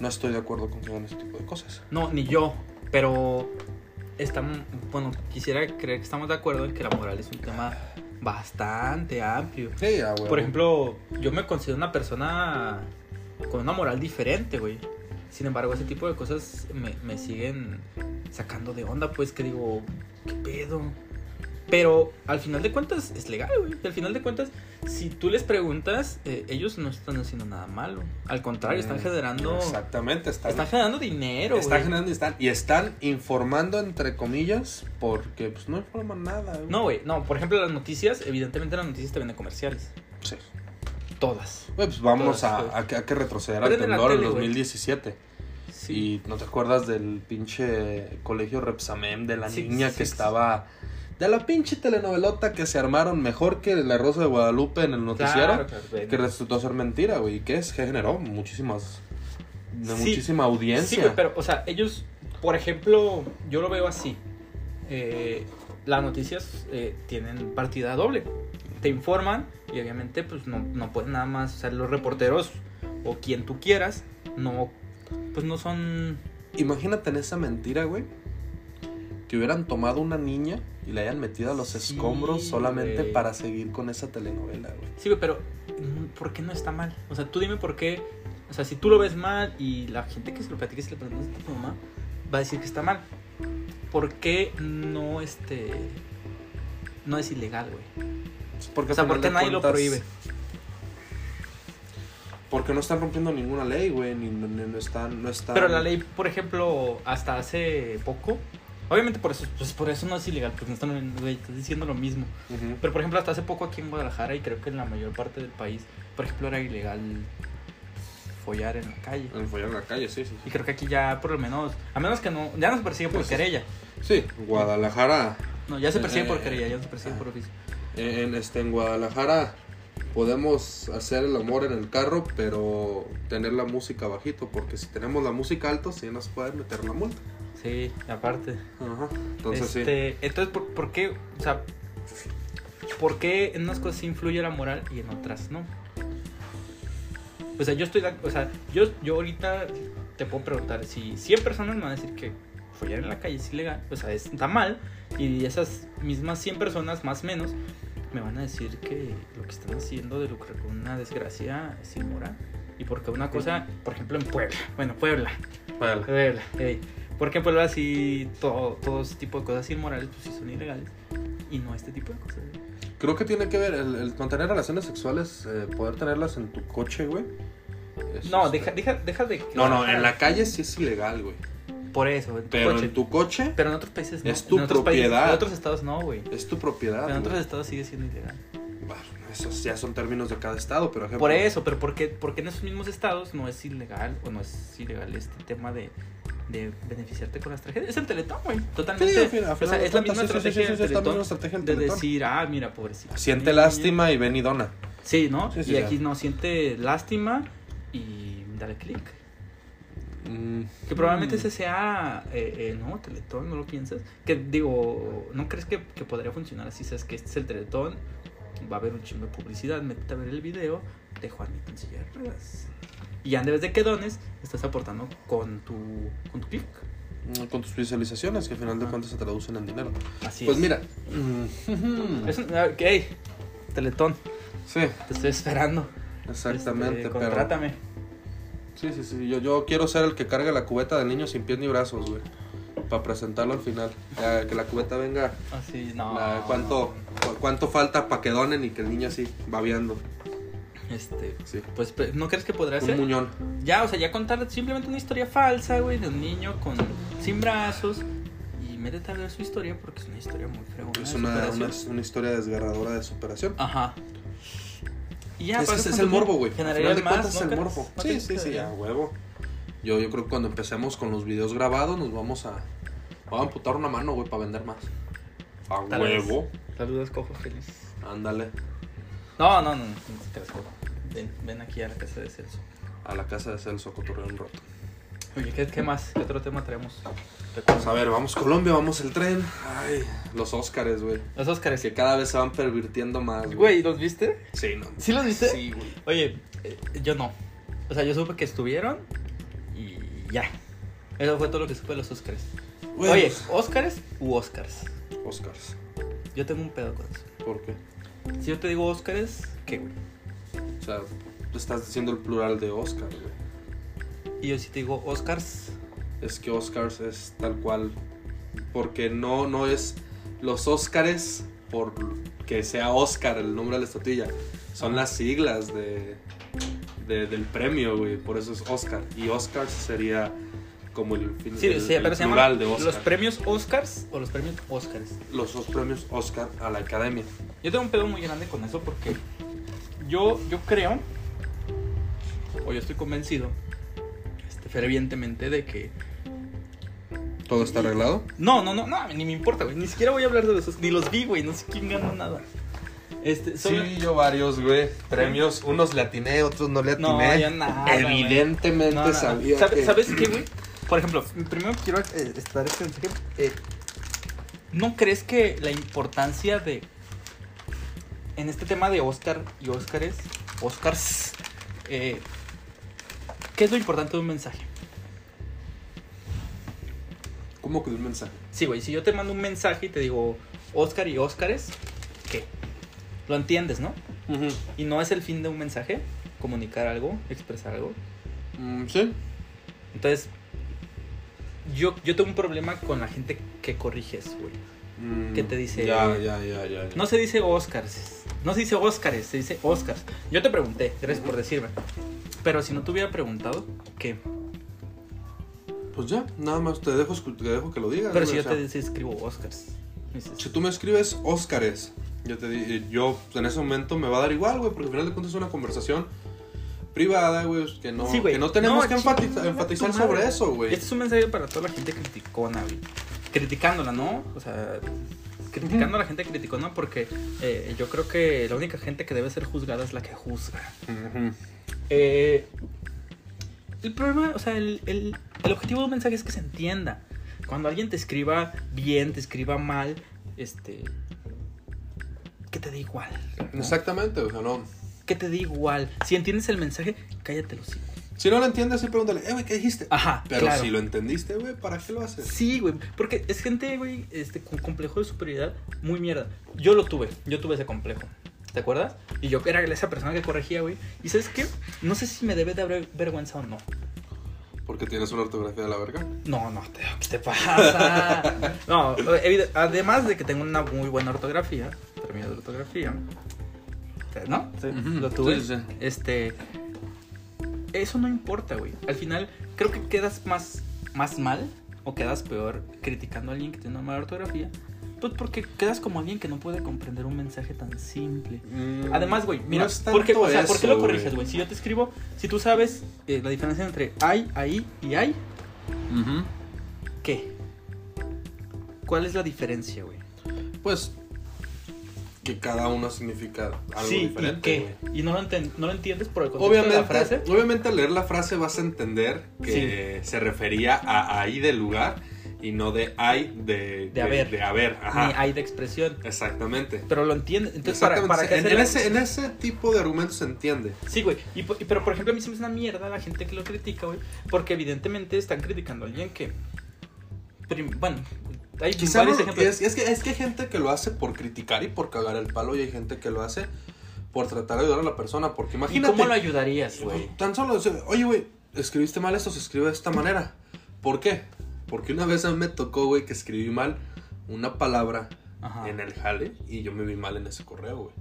no estoy de acuerdo con que hagan ese tipo de cosas. No, ni yo. Pero. Estamos, bueno, quisiera creer que estamos de acuerdo en que la moral es un tema bastante amplio. Sí, a huevo. Por ejemplo, yo me considero una persona con una moral diferente, güey. Sin embargo, ese tipo de cosas me, me siguen sacando de onda, pues que digo, ¿qué pedo? Pero al final de cuentas es legal, güey. Al final de cuentas, si tú les preguntas, eh, ellos no están haciendo nada malo. Al contrario, están Mm, generando. Exactamente, están, Están generando dinero, están güey. generando y están, y están informando entre comillas porque pues no informan nada. güey. No, güey. No, por ejemplo, las noticias, evidentemente las noticias te venden comerciales. Sí. Todas. Güey, pues Todas, a, a que, a que retroceder al temblor en güey. 2017. Sí. Y no te acuerdas del pinche colegio Repsamem de la Sí, niña sí, que estaba. De la pinche telenovelota que se armaron mejor que La Rosa de Guadalupe en el noticiero. Claro. Que resultó ser mentira, güey. ¿Y qué es? Que generó muchísimas. de Sí. muchísima audiencia. Sí, güey, pero, o sea, ellos, por ejemplo, yo lo veo así. Eh, las noticias eh, tienen partida doble. Te informan y obviamente, pues no, no pueden nada más, o sea, los reporteros o quien tú quieras, no, pues no son... Imagínate en esa mentira, güey. Que hubieran tomado una niña y la hayan metido a los Sí, escombros solamente para seguir con esa telenovela, güey. Sí, güey, pero mm, ¿por qué no está mal? O sea, tú dime por qué, o sea, si tú lo ves mal y la gente que se lo platique, si le preguntas a tu mamá, va a decir que está mal. ¿Por qué no, este, no es ilegal, güey? Porque O sea, ¿por qué nadie lo prohíbe? Porque no están rompiendo ninguna ley, güey. Ni, ni- no están, no están. Pero la ley, por ejemplo, hasta hace poco, obviamente por eso, pues por eso no es ilegal, porque no están, güey, estás diciendo lo mismo. Pero por ejemplo, hasta hace poco aquí en Guadalajara y creo que en la mayor parte del país, por ejemplo, era ilegal follar en la calle. En follar en la calle, sí, sí. Y creo que aquí ya por lo menos, a menos que no, ya no se persigue por Pues sí. querella. Sí, Guadalajara. No, ya se persigue por Eh, querella, ya no se persigue ah. por oficio. En, este, en Guadalajara podemos hacer el amor en el carro, pero tener la música bajito. Porque si tenemos la música alto, sí nos pueden meter la multa. Sí, aparte. Ajá. Entonces sí. este, Entonces, ¿por, por qué? O sea, ¿por qué en unas cosas influye la moral y en otras no? O sea, yo estoy, o sea, yo, yo ahorita te puedo preguntar si 100 personas me van a decir que follar en la calle es ilegal, o sea, es- está mal, y esas mismas 100 personas, más o menos, me van a decir que lo que están haciendo de lucrar con una desgracia es inmoral. Y porque una cosa, por ejemplo, en Puebla, bueno, Puebla, Vale. Puebla, ey. Porque en Puebla sí, todo, todo ese tipo de cosas inmorales, pues sí son ilegales. Y no este tipo de cosas. Creo que tiene que ver el, el mantener relaciones sexuales, eh, poder tenerlas en tu coche, güey. No, deja, deja, deja de... No, no, en la calle sí es ilegal, güey. Por eso, en tu Pero coche. en tu coche Pero en otros países no. Es tu en otros países- propiedad. en otros estados no, güey. es tu propiedad. En otros güey. estados sigue siendo ilegal. Bueno, esos ya son términos de cada estado, pero ejemplo. Por eso, pero ¿por qué, porque en esos mismos estados no es ilegal o no es ilegal este tema de, de beneficiarte con las tragedias? Es el teletón, güey. Sí, Totalmente. al o sea, es la misma sí, sí, sí, estrategia sí, sí, del Teletón de decir, ah, mira, pobrecito. Siente lástima y ven y dona. Sí, ¿no? Sí, sí, y sí. aquí no siente lástima y dale clic. Mm, Que probablemente mm. ese sea, eh, eh, no, Teletón, no lo piensas. Que digo, ¿no crees que, que podría funcionar así? Sabes que este es el Teletón, va a haber un chingo de publicidad, métete a ver el video de Juanito en silla de ruedas. Y ya en vez de que dones, estás aportando con tu, con tu clic. Mm, Con tus visualizaciones, que al final de cuentas se traducen en dinero. Así Pues es. mira. (laughs) Es un, ok, Teletón, Sí, te estoy esperando. exactamente. Este, pero. contrátame. Sí, sí, sí. Yo, yo quiero ser el que cargue la cubeta del niño sin pies ni brazos, güey. Para presentarlo al final. Ya, que la cubeta venga. Así, no. la- ¿cuánto, cu- ¿Cuánto falta para que donen y que el niño así babeando? Este, Sí. pues, ¿no crees que podrá Un ser? muñón. Ya, o sea, ya contar simplemente una historia falsa, güey, de un niño con sin brazos. Y métete a ver su historia porque es una historia muy fregona. Es una, una, una historia desgarradora de superación. Ajá. Y ya, es, para es, el morbo, güey. Al generaría final de más, cuentas ¿no es el crees? morbo. ¿No Sí, sí, sí, a huevo. Yo, yo creo que cuando empecemos con los videos grabados nos vamos a... Vamos a amputar una mano, güey, para vender más. A Tal huevo. Saludos, cojo feliz. Ándale. No, no, no, te creas. Ven, ven aquí a la casa de Celso. A la casa de Celso Cotorreo un rato. Oye, ¿qué, qué más? ¿Qué otro tema traemos? Pues a ver, vamos Colombia, vamos el tren. Ay, los Óscares, güey. Los Óscares. Que cada vez se van pervirtiendo más, güey. Güey, ¿los viste? Sí, no. ¿Sí los viste? Sí, güey. Oye, eh, yo no. O sea, yo supe que estuvieron y ya. Eso fue todo lo que supe de los Óscares. Oye, ¿Óscares u Óscars? Óscars. Yo tengo un pedo con eso. ¿Por qué? Si yo te digo Óscares, ¿qué, güey? O sea, tú estás diciendo el plural de Óscar, güey. Y yo si te digo Óscars, Es que Óscars es tal cual. Porque no, no es los Óscares por que sea Oscar el nombre de la estatuilla. Son las siglas de, de- del premio, güey. Por eso es Oscar. Y Oscar sería como el, fin- Sí, el- sí, el pero se plural de Oscar. los premios Oscars o los premios Oscars. Los dos premios Oscar a la academia. Yo tengo un pedo muy grande con eso porque yo, yo creo, o yo estoy convencido, este, fervientemente de que... ¿Todo está arreglado? No, no, no, no, ni me importa, güey. Ni siquiera voy a hablar de los... Ni los vi, güey. No sé quién ganó nada. Este, Sí, yo varios, güey. Premios. Unos le atiné, otros no le atiné. No, yo nada. Evidentemente No, no, no. sabía ¿Sabe- que... ¿Sabes qué, güey? Por ejemplo, primero quiero eh, estar este mensaje. eh, ¿No crees que la importancia de. En este tema de Oscar y Óscares. Oscars. eh, ¿Qué es lo importante de un mensaje? ¿Cómo que de un mensaje? Sí, güey, si yo te mando un mensaje y te digo Oscar y Óscares, ¿qué? Lo entiendes, ¿no? Y no es el fin de un mensaje, comunicar algo, expresar algo. Mm, sí. Entonces, yo, yo tengo un problema con la gente que corrige eso, güey. Mm, ¿Qué te dice? Ya, ya, ya, ya. No se dice Oscars, no se dice Óscares, se dice Oscars. Yo te pregunté, gracias por decirme. Pero si no te hubiera preguntado, ¿qué? Pues ya, nada más te dejo, te dejo que lo digas. Pero si yo sea, te escribo Oscars. dices, Si tú me escribes Óscares, yo te eh, yo pues, en ese momento me va a dar igual, güey, porque al final de cuentas es una conversación privada, güey, que no, Sí, güey. que no tenemos No, que enfatizar madre. sobre eso, güey. Este es un mensaje para toda la gente criticona, güey. Criticándola, ¿no? O sea, criticando a la gente criticona porque eh, yo creo que la única gente que debe ser juzgada es la que juzga. Eh, el problema, o sea, el, el- el objetivo de un mensaje es que se entienda. Cuando alguien te escriba bien, te escriba mal, este. Que te dé igual. ¿no? Exactamente, o sea, no. Que te dé igual. Si entiendes el mensaje, cállate los hijos. Si no lo entiendes, sí pregúntale, eh, güey, ¿qué dijiste? Ajá, Pero claro. si lo entendiste, güey, ¿para qué lo haces? Sí, güey. Porque es gente, güey, este, con complejo de superioridad muy mierda. Yo lo tuve. Yo tuve ese complejo. ¿Te acuerdas? Y yo era esa persona que corregía, güey. ¿Y sabes qué? No sé si me debe de haber vergüenza o no. Porque tienes una ortografía de la verga. No, no, te- ¿qué te pasa? (laughs) No, además de que tengo una muy buena ortografía, término de ortografía, ¿no? Sí, Ujú, lo tuve. sí, sí. Este, eso no importa, güey. Al final, creo que quedas más, más mal o quedas peor criticando a alguien que tiene una mala ortografía. Pues porque quedas como alguien que no puede comprender un mensaje tan simple. Mm, Además, güey, mira, no es ¿por qué, tanto o sea, ¿por qué lo corriges, güey? Si yo te escribo, si tú sabes eh, la diferencia entre hay, ahí y hay. ¿Qué? ¿Cuál es la diferencia, güey? Pues que cada uno significa algo sí, diferente. ¿y qué? ¿Y no lo, enten- no lo entiendes por el contexto Obviamente, de la frase? obviamente al leer la frase vas a entender que se refería a ahí del lugar y no de hay de, De haber. De, haber, Ni hay de expresión. Exactamente. Pero lo entiendes. Entonces, para, para en, en ese, en ese tipo de argumentos se entiende. Sí, güey. Y, pero, por ejemplo, a mí se me hace una mierda la gente que lo critica, güey. Porque evidentemente están criticando a alguien que... Bueno, hay Quizá varios no- ejemplos. es, es que, es que hay gente que lo hace por criticar y por cagar el palo y hay gente que lo hace por tratar de ayudar a la persona. Porque ¿Y imagínate. cómo lo ayudarías, güey? Tan solo, oye, güey, escribiste mal esto, se escribe de esta manera. ¿Por qué? Porque una vez a mí me tocó, güey, que escribí mal una palabra Ajá. en el jale y yo me vi mal en ese correo, güey.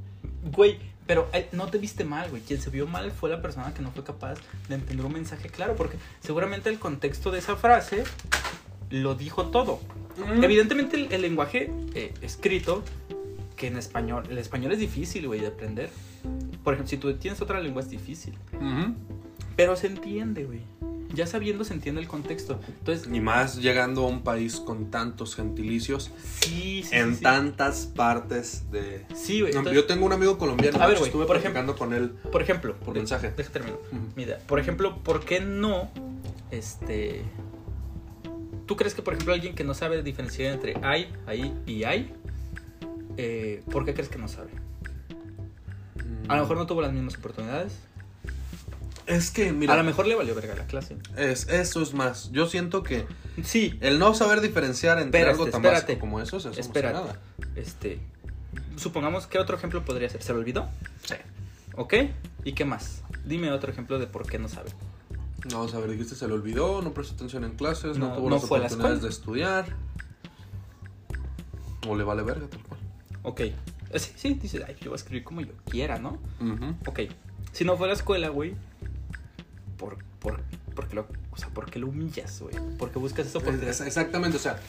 Güey, pero eh, no te viste mal, güey. Quien se vio mal fue la persona que no fue capaz de entender un mensaje claro, porque seguramente el contexto de esa frase lo dijo todo. Evidentemente el, el lenguaje eh, escrito, que en español, el español es difícil, güey, de aprender. Por ejemplo, si tú tienes otra lengua es difícil. Pero se entiende, güey. Ya sabiendo se entiende el contexto. Entonces, Y más llegando a un país con tantos gentilicios sí, sí, en sí. tantas partes de... Sí, güey. Entonces- yo tengo un amigo colombiano, A ver, güey, estuve por platicando con él. Por ejemplo, Por de- mensaje. Deja termino. Ujú. Mira, por ejemplo, ¿por qué no? Este. ¿Tú crees que, por ejemplo, alguien que no sabe diferenciar entre hay, ahí y hay? eh, ¿Por qué crees que no sabe? A lo mejor no tuvo las mismas oportunidades. Es que, mira, a lo mejor le valió verga la clase. es, eso es más. Yo siento que Sí, el no saber diferenciar entre Espérate, algo tan espérate. básico como eso, hace Espérate. nada. este. Supongamos que otro ejemplo podría ser. ¿Se lo olvidó? Sí. ¿Ok? ¿Y qué más? Dime otro ejemplo de por qué no sabe. Vamos a ver, dijiste se le olvidó, no prestó atención en clases, no, No- tuvo no las fue a la oportunidades escuela. de estudiar. O le vale verga, tal cual. Ok. Sí, sí, dices, ay, yo voy a escribir como yo quiera, ¿no? Ujú. Ok. Si no fuera escuela, güey, ¿por, por, por qué lo, o sea, ¿por qué lo humillas, güey? ¿Por qué buscas esa oportunidad? Es- exactamente, o sea,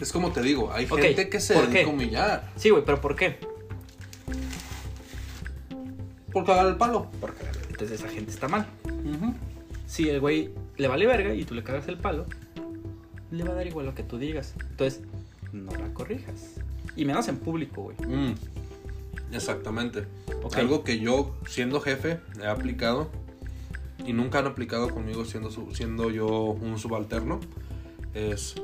es como te digo, hay Ok, gente que se ¿por dedica a humillar Sí, güey, pero ¿por qué? por cagar el palo. Porque entonces esa gente está mal. Ujú. Si el güey le vale verga y tú le cagas el palo, le va a dar igual lo que tú digas. Entonces, no la corrijas. Y menos en público, güey. Mm, Exactamente. Ok. Algo que yo, siendo jefe, he aplicado y nunca han aplicado conmigo siendo, su- siendo yo un subalterno es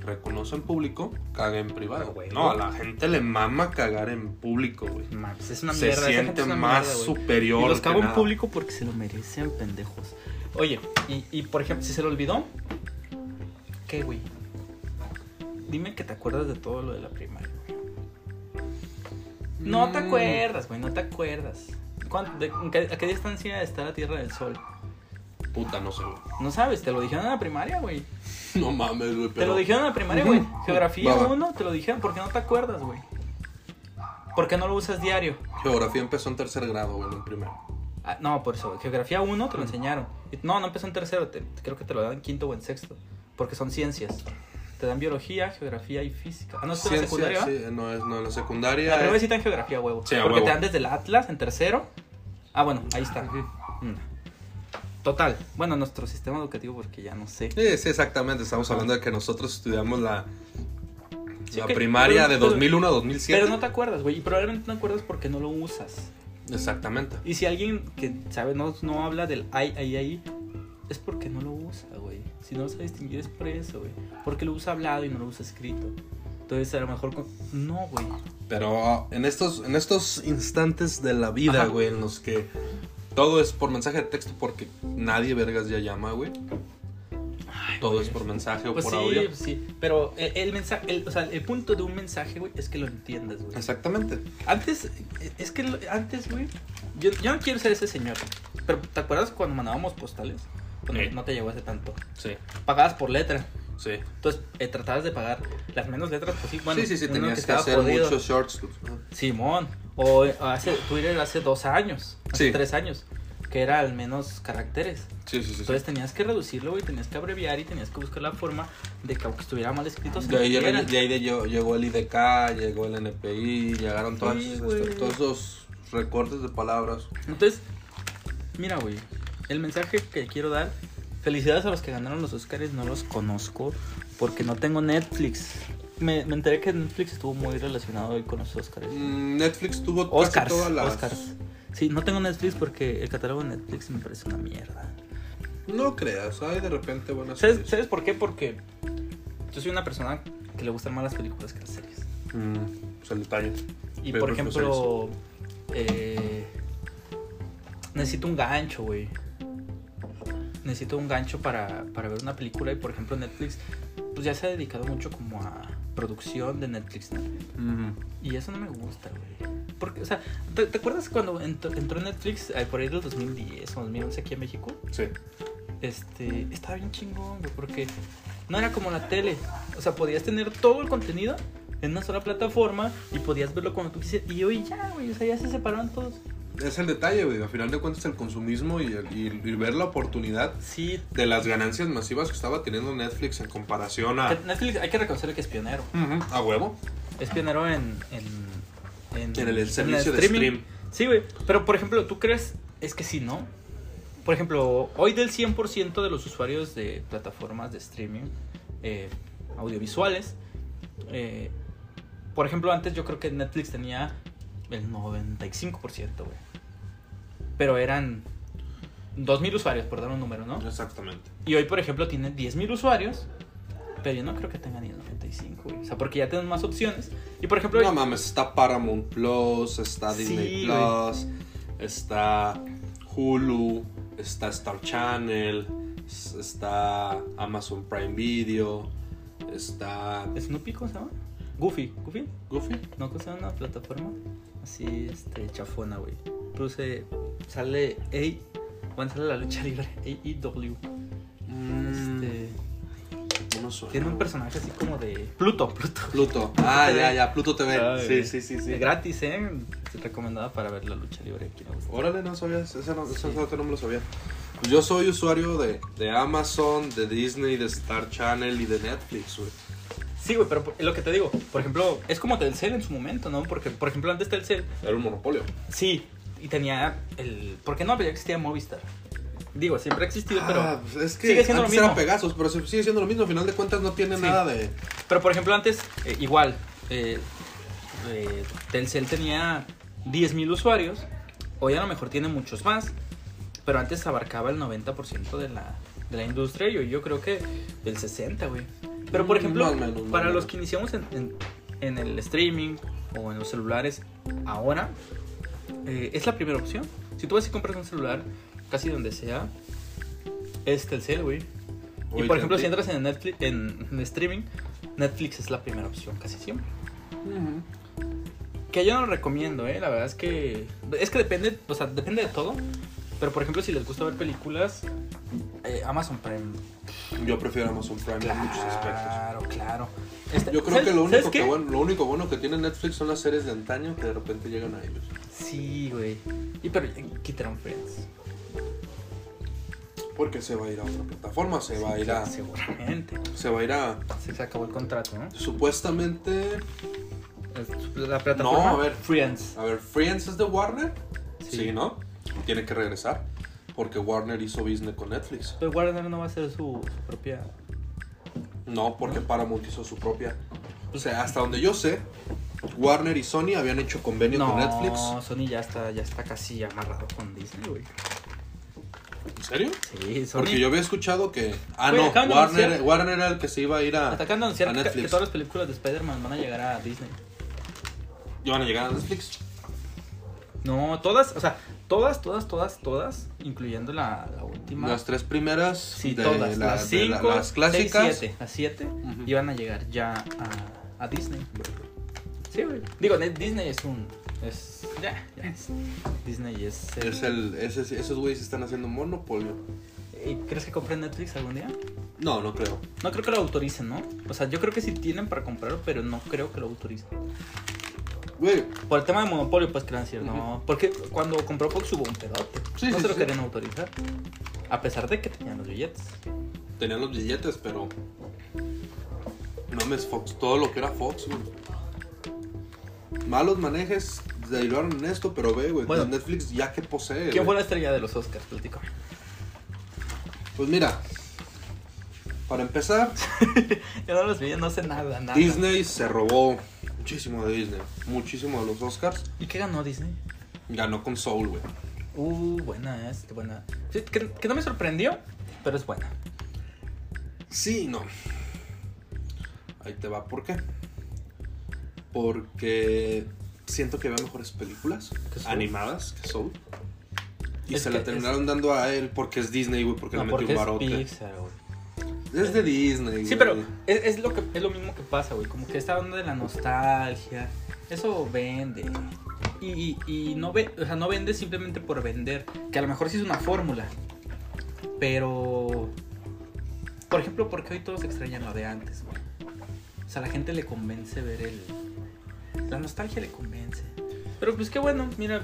reconoce en público, caga en privado. Ah, güey. no, a la gente le mama cagar en público, güey. Mames, es una Se mierda. gente siente más mierda, superior. Y los cago en público porque se lo merecen, pendejos. Oye, y, y, por ejemplo, si se lo olvidó, ¿qué, güey? Dime que te acuerdas de todo lo de la primaria, güey. No te Mm. acuerdas, güey, no te acuerdas. ¿Cuánto- de- en qué- ¿A qué distancia está la Tierra del Sol? Puta, no sé, güey. No sabes, te lo dijeron en la primaria, güey. (laughs) No mames, güey. Te pero- lo dijeron en la primaria, güey. Geografía Va, va. 1, te lo dijeron. ¿Por qué no te acuerdas, güey? ¿Por qué no lo usas diario? Geografía empezó en tercer grado, güey, no en primero. Ah, no, por eso. Geografía 1 te lo enseñaron. No, no empezó en tercero. te- creo que te lo dan en quinto o en sexto. Porque son ciencias. Te dan biología, geografía y física. Ah, no, es en la secundaria, sí, no, es, no, en la secundaria. La primera es- te dan geografía, huevo. Sí, a porque huevo. te dan desde el Atlas en tercero. Ah, bueno, ahí está. Mm. Total. Bueno, nuestro sistema educativo, porque ya no sé. Sí, sí, exactamente. Estamos hablando de que nosotros estudiamos la, Sí, la ok, primaria pero- de pero- 2001 a 2007. Pero no te acuerdas, güey. Y probablemente no te acuerdas porque no lo usas. Exactamente. Y si alguien que sabe no, no habla del ay, ay, ay, es porque no lo usa, güey. Si no lo sabe distinguir es por eso, güey. Porque lo usa hablado y no lo usa escrito. Entonces a lo mejor con... No, güey. Pero en estos, en estos instantes de la vida, Ajá. güey, en los que todo es por mensaje de texto porque nadie vergas ya llama, güey. Todo es por mensaje o Pues por sí, audio. pues sí. Pero el, el mensaje, el- o sea, el punto de un mensaje, güey, es que lo entiendas, güey. Exactamente. Antes, eh, es que antes, güey, yo, yo no quiero ser ese señor. Pero ¿te acuerdas cuando mandábamos postales? Cuando Sí. no te llegó hace tanto. Sí, Pagabas por letra. sí. Entonces eh, tratabas de pagar las menos letras posibles. Bueno, sí, sí, sí, tenías que, estaba hacer jodido. muchos shorts. Simón. O eh, hace, Twitter hace dos años, hace Sí. tres años, que era al menos caracteres. Sí, sí, sí. sí. Entonces tenías que reducirlo, güey, tenías que abreviar y tenías que buscar la forma de que aunque estuviera mal escrito, De ahí, de ahí de- llegó, llegó el IDK, llegó el NPI, llegaron todas Sí, güey. todos esos recortes de palabras. Entonces, mira, güey, el mensaje que quiero dar, felicidades a los que ganaron los Oscars, no los conozco porque no tengo Netflix. Me, me enteré que Netflix estuvo muy relacionado hoy con los Oscars. Mm, Netflix tuvo Oscars, casi todas las... Oscars. Sí, no tengo Netflix porque el catálogo de Netflix me parece una mierda. No creas, hay de repente buenas ¿Sabes, series. ¿Sabes por qué? Porque yo soy una persona que le gustan más las películas que las series. Mm, pues el detalle. Y Pero por ejemplo, eh, necesito un gancho, güey. Necesito un gancho para, para ver una película y por ejemplo Netflix, pues ya se ha dedicado mucho como a producción de Netflix, ¿no? Y eso no me gusta, güey. Porque, o sea, ¿te, te acuerdas cuando entró, entró Netflix eh, por ahí del 2010 o 2011 aquí en México? sí. Este, estaba bien chingón, güey, porque no era como la tele. O sea, podías tener todo el contenido en una sola plataforma y podías verlo cuando tú quisieras. Y hoy ya, güey, o sea, ya se separaron todos. Es el detalle, güey. Al final de cuentas, el consumismo y, el- y- y ver la oportunidad Sí, de las ganancias masivas que estaba teniendo Netflix en comparación a. Netflix hay que reconocerle que es pionero. A huevo. Es pionero en. En, En el servicio de stream. Sí, güey. Pero, por ejemplo, ¿tú crees? Es que sí, ¿no? Por ejemplo, hoy del 100% de los usuarios de plataformas de streaming eh, audiovisuales, eh, por ejemplo, antes yo creo que Netflix tenía el 95%, güey. Pero eran 2.000 usuarios, por dar un número, ¿no? Exactamente. Y hoy, por ejemplo, tiene 10.000 usuarios, pero yo no creo que tenga ni el 95, güey. O sea, porque ya tienen más opciones. Y, por ejemplo, No mames, está Paramount Plus, está Disney Sí, Plus, está Hulu, está Star Channel, está Amazon Prime Video, está Snoopy, ¿cómo se llama? Goofy, Goofy. Goofy. ¿No que sea una plataforma? Así, este, chafona, güey. Produce, sale A, bueno, sale la lucha libre, AEW. Mm, Este, no suena. Tiene un personaje así como de Pluto, Pluto. Pluto. Ah, ya, ya, Pluto TV. Ay, sí, sí, sí, sí. Gratis, ¿eh? Recomendada para ver la lucha libre aquí. Órale, no sabías, ese no, ese dato no me lo sabía. Pues yo soy usuario de, de Amazon, de Disney, de Star Channel y de Netflix, güey. Sí, güey, pero lo que te digo, por ejemplo, es como Telcel en su momento, ¿no? Porque, por ejemplo, antes Telcel, Era un monopolio. sí, y tenía el... ¿Por qué no había existía Movistar? Digo, siempre ha existido, pero... Ah, pues es que sigue siendo lo antes era mismo. Pegasus, pero sigue siendo lo mismo. Al final de cuentas no tiene Sí. nada de... Pero por ejemplo, antes, eh, igual, eh, eh, Telcel tenía 10.000 usuarios, hoy a lo mejor tiene muchos más, pero antes abarcaba el 90% de la, de la industria y hoy yo creo que el 60%, güey. Pero por Mm, ejemplo, para los que iniciamos en, en- en el streaming o en los celulares ahora, eh, es la primera opción. Si tú vas y compras un celular, casi donde sea, es Telcel, güey. Y por ejemplo, si entras en Netflix, en, en streaming, Netflix es la primera opción casi siempre. Que yo no lo recomiendo, ¿eh? La verdad es que. Es que depende, o sea, depende de todo. Pero por ejemplo, si les gusta ver películas, eh, Amazon Prime. Yo prefiero Amazon Prime en muchos aspectos. Claro, claro. Este- Yo creo ¿sabes- que lo ¿sabes único, que bueno, lo único bueno que tiene Netflix son las series de antaño que de repente llegan a ellos. Sí, güey. Y pero quitaron Friends. Porque se va a ir a otra plataforma, se va a ir a... Seguramente. Se va a ir a... Se, se acabó el contrato, ¿no? Supuestamente... Es- La plataforma. No, a ver. Friends. A ver, Friends es de Warner. Sí. Sí, ¿no? Tiene que regresar. Porque Warner hizo business con Netflix. Pero Warner no va a ser su, su propia. No, porque Paramount hizo su propia. O sea, hasta donde yo sé, Warner y Sony habían hecho convenio No, con Netflix. Sony ya está, ya está casi amarrado con Disney, güey. ¿En serio? Sí, Sony. Porque yo había escuchado que. Ah, no, Warner, Warner era el que se iba a ir a. Atacan de anunciar a que, Netflix. que todas las películas de Spider-Man van a llegar a Disney. ¿Ya van a llegar a Netflix? No, todas, o sea, todas, todas, todas, todas, incluyendo la, la última. Las tres primeras. sí, de todas. la- las de la- cinco, las clásicas. seis, siete. Las siete iban a llegar ya a, a Disney. Sí, güey. Digo, ne- Disney es un. Es. Ya, ya es. Disney es. el- Es el, ese- esos güeyes están haciendo monopolio. ¿Y ¿Crees que compren Netflix algún día? No, no creo. No creo que lo autoricen, ¿no? O sea, yo creo que sí tienen para comprarlo, pero no creo que lo autoricen. Güey, Por el tema de monopolio, pues que decir, no. Porque cuando compró Fox hubo un pedote. Sí, no sí, se lo sí. querían autorizar. A pesar de que tenían los billetes. tenían los billetes, pero. Mames, Fox, todo lo que era Fox, güey. Malos manejes derivaron en esto, pero ve, güey, Bueno. Netflix ya que posee. ¿Quién fue la estrella de los Oscars? Platícame. Pues mira, para empezar, (laughs) Yo no los vi, no sé nada, nada. Disney se robó muchísimo de Disney, muchísimo de los Oscars. ¿Y qué ganó Disney? Ganó con Soul, güey. Uh, buena, es buena. Que, que no me sorprendió, pero es buena. Sí, no. Ahí te va, ¿por qué? Porque siento que había mejores películas animadas que Soul. Y Es se que la terminaron dando a él porque es Disney, güey, porque No, le metió un es barote. Pixar, güey. Es de Disney, Sí, güey. pero es, es lo que, es lo mismo que pasa, güey. Como que esta onda de la nostalgia. Eso vende. Y, y, y no, ve, o sea, no vende simplemente por vender. Que a lo mejor sí es una fórmula. Pero. Por ejemplo, porque hoy todos extrañan lo de antes, güey. O sea, a la gente le convence ver el. La nostalgia le convence. Pero pues qué bueno, mira,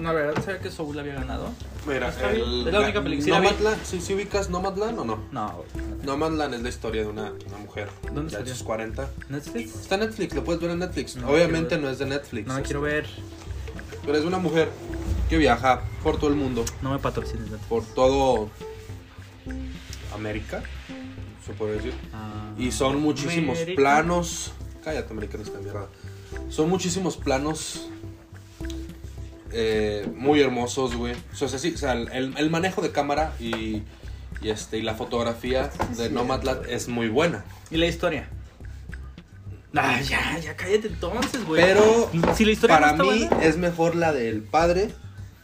la verdad sabía que Soul había ganado. Mira, el, es la única película. Nomadland, ¿sí, sí ubicas Nomadland o no? No. Nomadland es la historia de una, una mujer. ¿Dónde de sus 40. Netflix. Está en Netflix, lo puedes ver en Netflix. No, Obviamente no es de Netflix. No la quiero ver. Pero es una mujer que viaja por todo el mundo, No me patrocines Netflix. por todo América, se puede decir. Ah, Y son muchísimos América. planos. Cállate, americanista de mierda. Son muchísimos planos eh, muy hermosos, güey. O sea, sí, o sea, el, el manejo de cámara y, y este, y la fotografía (laughs) de Sí, Nomadland es muy buena. ¿Y la historia? Ah, ya, ya cállate entonces, güey. Pero si la historia para no mí buena- es mejor la del padre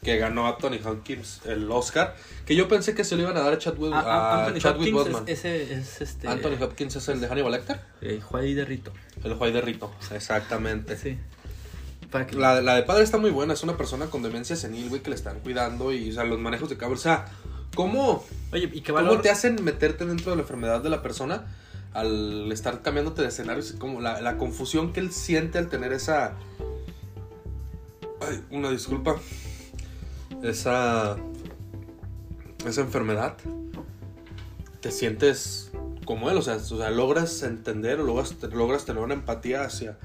que ganó a Tony Hopkins el Oscar. Que yo pensé que se lo iban a dar a Chadwick, Ah, ah, a Anthony Chadwick Hopkins Boseman. es, ese es este. Anthony Hopkins es el de Hannibal Lecter. Eh, Juárez de Rito. El Juay de Rito. Exactamente. Sí. La, la de padre está muy buena, es una persona con demencia senil, güey, que le están cuidando y, o sea, los manejos de cámara, o sea, ¿cómo, Oye, ¿y qué cómo te hacen meterte dentro de la enfermedad de la persona al estar cambiándote de escenarios, como la, la confusión que él siente al tener esa... Ay, una disculpa. Esa... Esa enfermedad. Te sientes como él, o sea, o sea logras entender o logras, logras tener una empatía hacia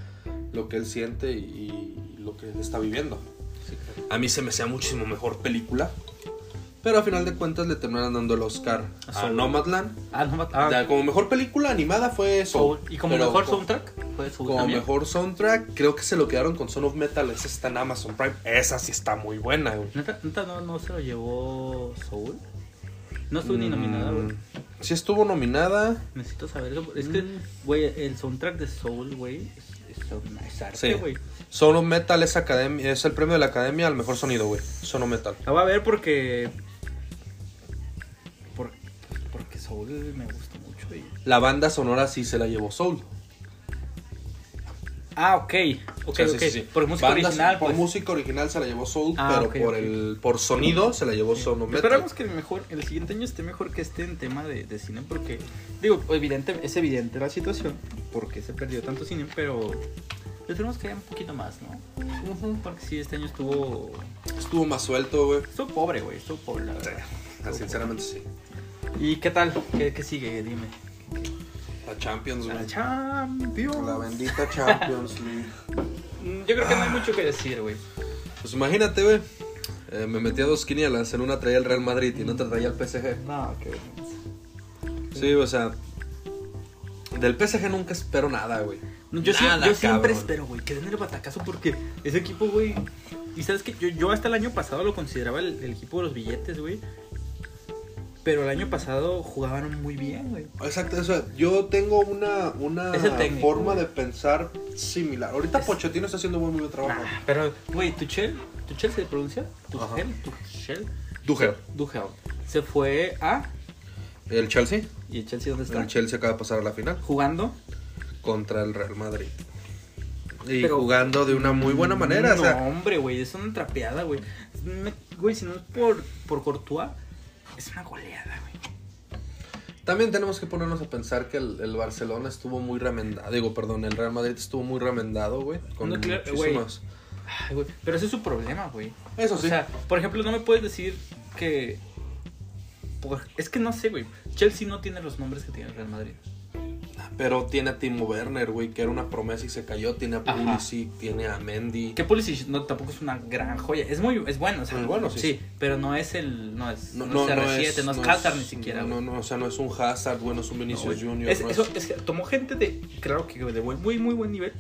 lo que él siente y, y lo que él está viviendo. Sí, claro. A mí se me hacía muchísimo mejor película. Pero a final de cuentas le terminan dando el Oscar A a Soul. Nomadland. Ah, no, ah, como mejor película animada fue Soul. Soul. Y como Pero mejor soundtrack, fue Soul Como también. mejor soundtrack, creo que se lo quedaron con Son of Metal. Esa está en Amazon Prime. Esa sí está muy buena, güey. Neta, neta no, no se lo llevó Soul. No estuvo ni nominada, güey. Mm, Sí estuvo nominada. Necesito saber eso. Es que, Mm. güey, el soundtrack de Soul, güey, es, es, es arte, Sí. güey. Son of Metal es, academia, es el premio de la academia al mejor sonido, güey. Son of Metal. La voy a ver porque. Soul me gusta mucho. Y... La banda sonora sí se la llevó Soul. Ah, ok. Ok, sí, ok. sí, sí. Por música Banda- original, Por pues. música original se la llevó Soul, Ah, pero ok, por ok. el por sonido se la llevó Son of Metal. Esperamos que el mejor, el siguiente año esté mejor que este en tema de, de cine, porque, digo, evidente, es evidente la situación, porque se perdió tanto cine, pero esperemos que haya un poquito más, ¿no? Porque sí, este año estuvo, Estuvo más suelto, güey. estuvo pobre, güey, estuvo pobre, la verdad. Sinceramente sí. ¿Y qué tal? ¿Qué, qué sigue? Dime. La Champions. La Champions. La bendita Champions League. Mm, Yo creo que no hay mucho que decir, güey. Pues imagínate, güey. Eh, me metí a dos quinielas. En una traía el Real Madrid y en otra traía el PSG. No, qué vergüenza. Sí, o sea. Del PSG nunca espero nada, güey. No, Yo, Nada, yo siempre espero, güey, que den el batacazo porque ese equipo, güey. Y sabes que yo, yo hasta el año pasado lo consideraba el, el equipo de los billetes, güey. Pero el año pasado jugaban muy bien, güey. Exacto, o sea, yo tengo una, una técnico, forma güey. de pensar similar. Ahorita Es- Pochettino está haciendo muy, muy buen trabajo. Nah, pero, güey, Tuchel, ¿Tuchel se pronuncia? Tuchel, Tuchel. Tuchel. Tuchel. Se fue a. El Chelsea. ¿Y el Chelsea dónde está? El Chelsea acaba de pasar a la final Jugando. contra el Real Madrid. Y Pero- jugando de una muy buena manera. No, o sea, hombre, güey, es una trapeada, güey. Güey, si no es por, por Courtois, es una goleada, güey. También tenemos que ponernos a pensar que el, el Barcelona estuvo muy remendado. Digo, perdón, el Real Madrid estuvo muy remendado, güey. Con No, claro, muchísimas. Ay, güey, Pero ese es su problema, güey. Eso O sí. sea, por ejemplo, no me puedes decir que. por- Es que no sé, güey. Chelsea no tiene los nombres que tiene el Real Madrid. Pero tiene a Timo Werner, güey, que era una promesa y se cayó. Tiene a Ajá. Pulisic, tiene a Mendy. Que Pulisic no, tampoco es una gran joya. Es muy es bueno, o sea, Muy bueno, sí. pero no es el. No es, No, no, no, es no CR7, es, no es no Hazard es- ni siquiera, No, no, o sea, no es un Hazard, bueno, es un Vinicius. Junior. Es, no eso, es- es que tomó gente de. Claro que de buen- muy, muy buen nivel.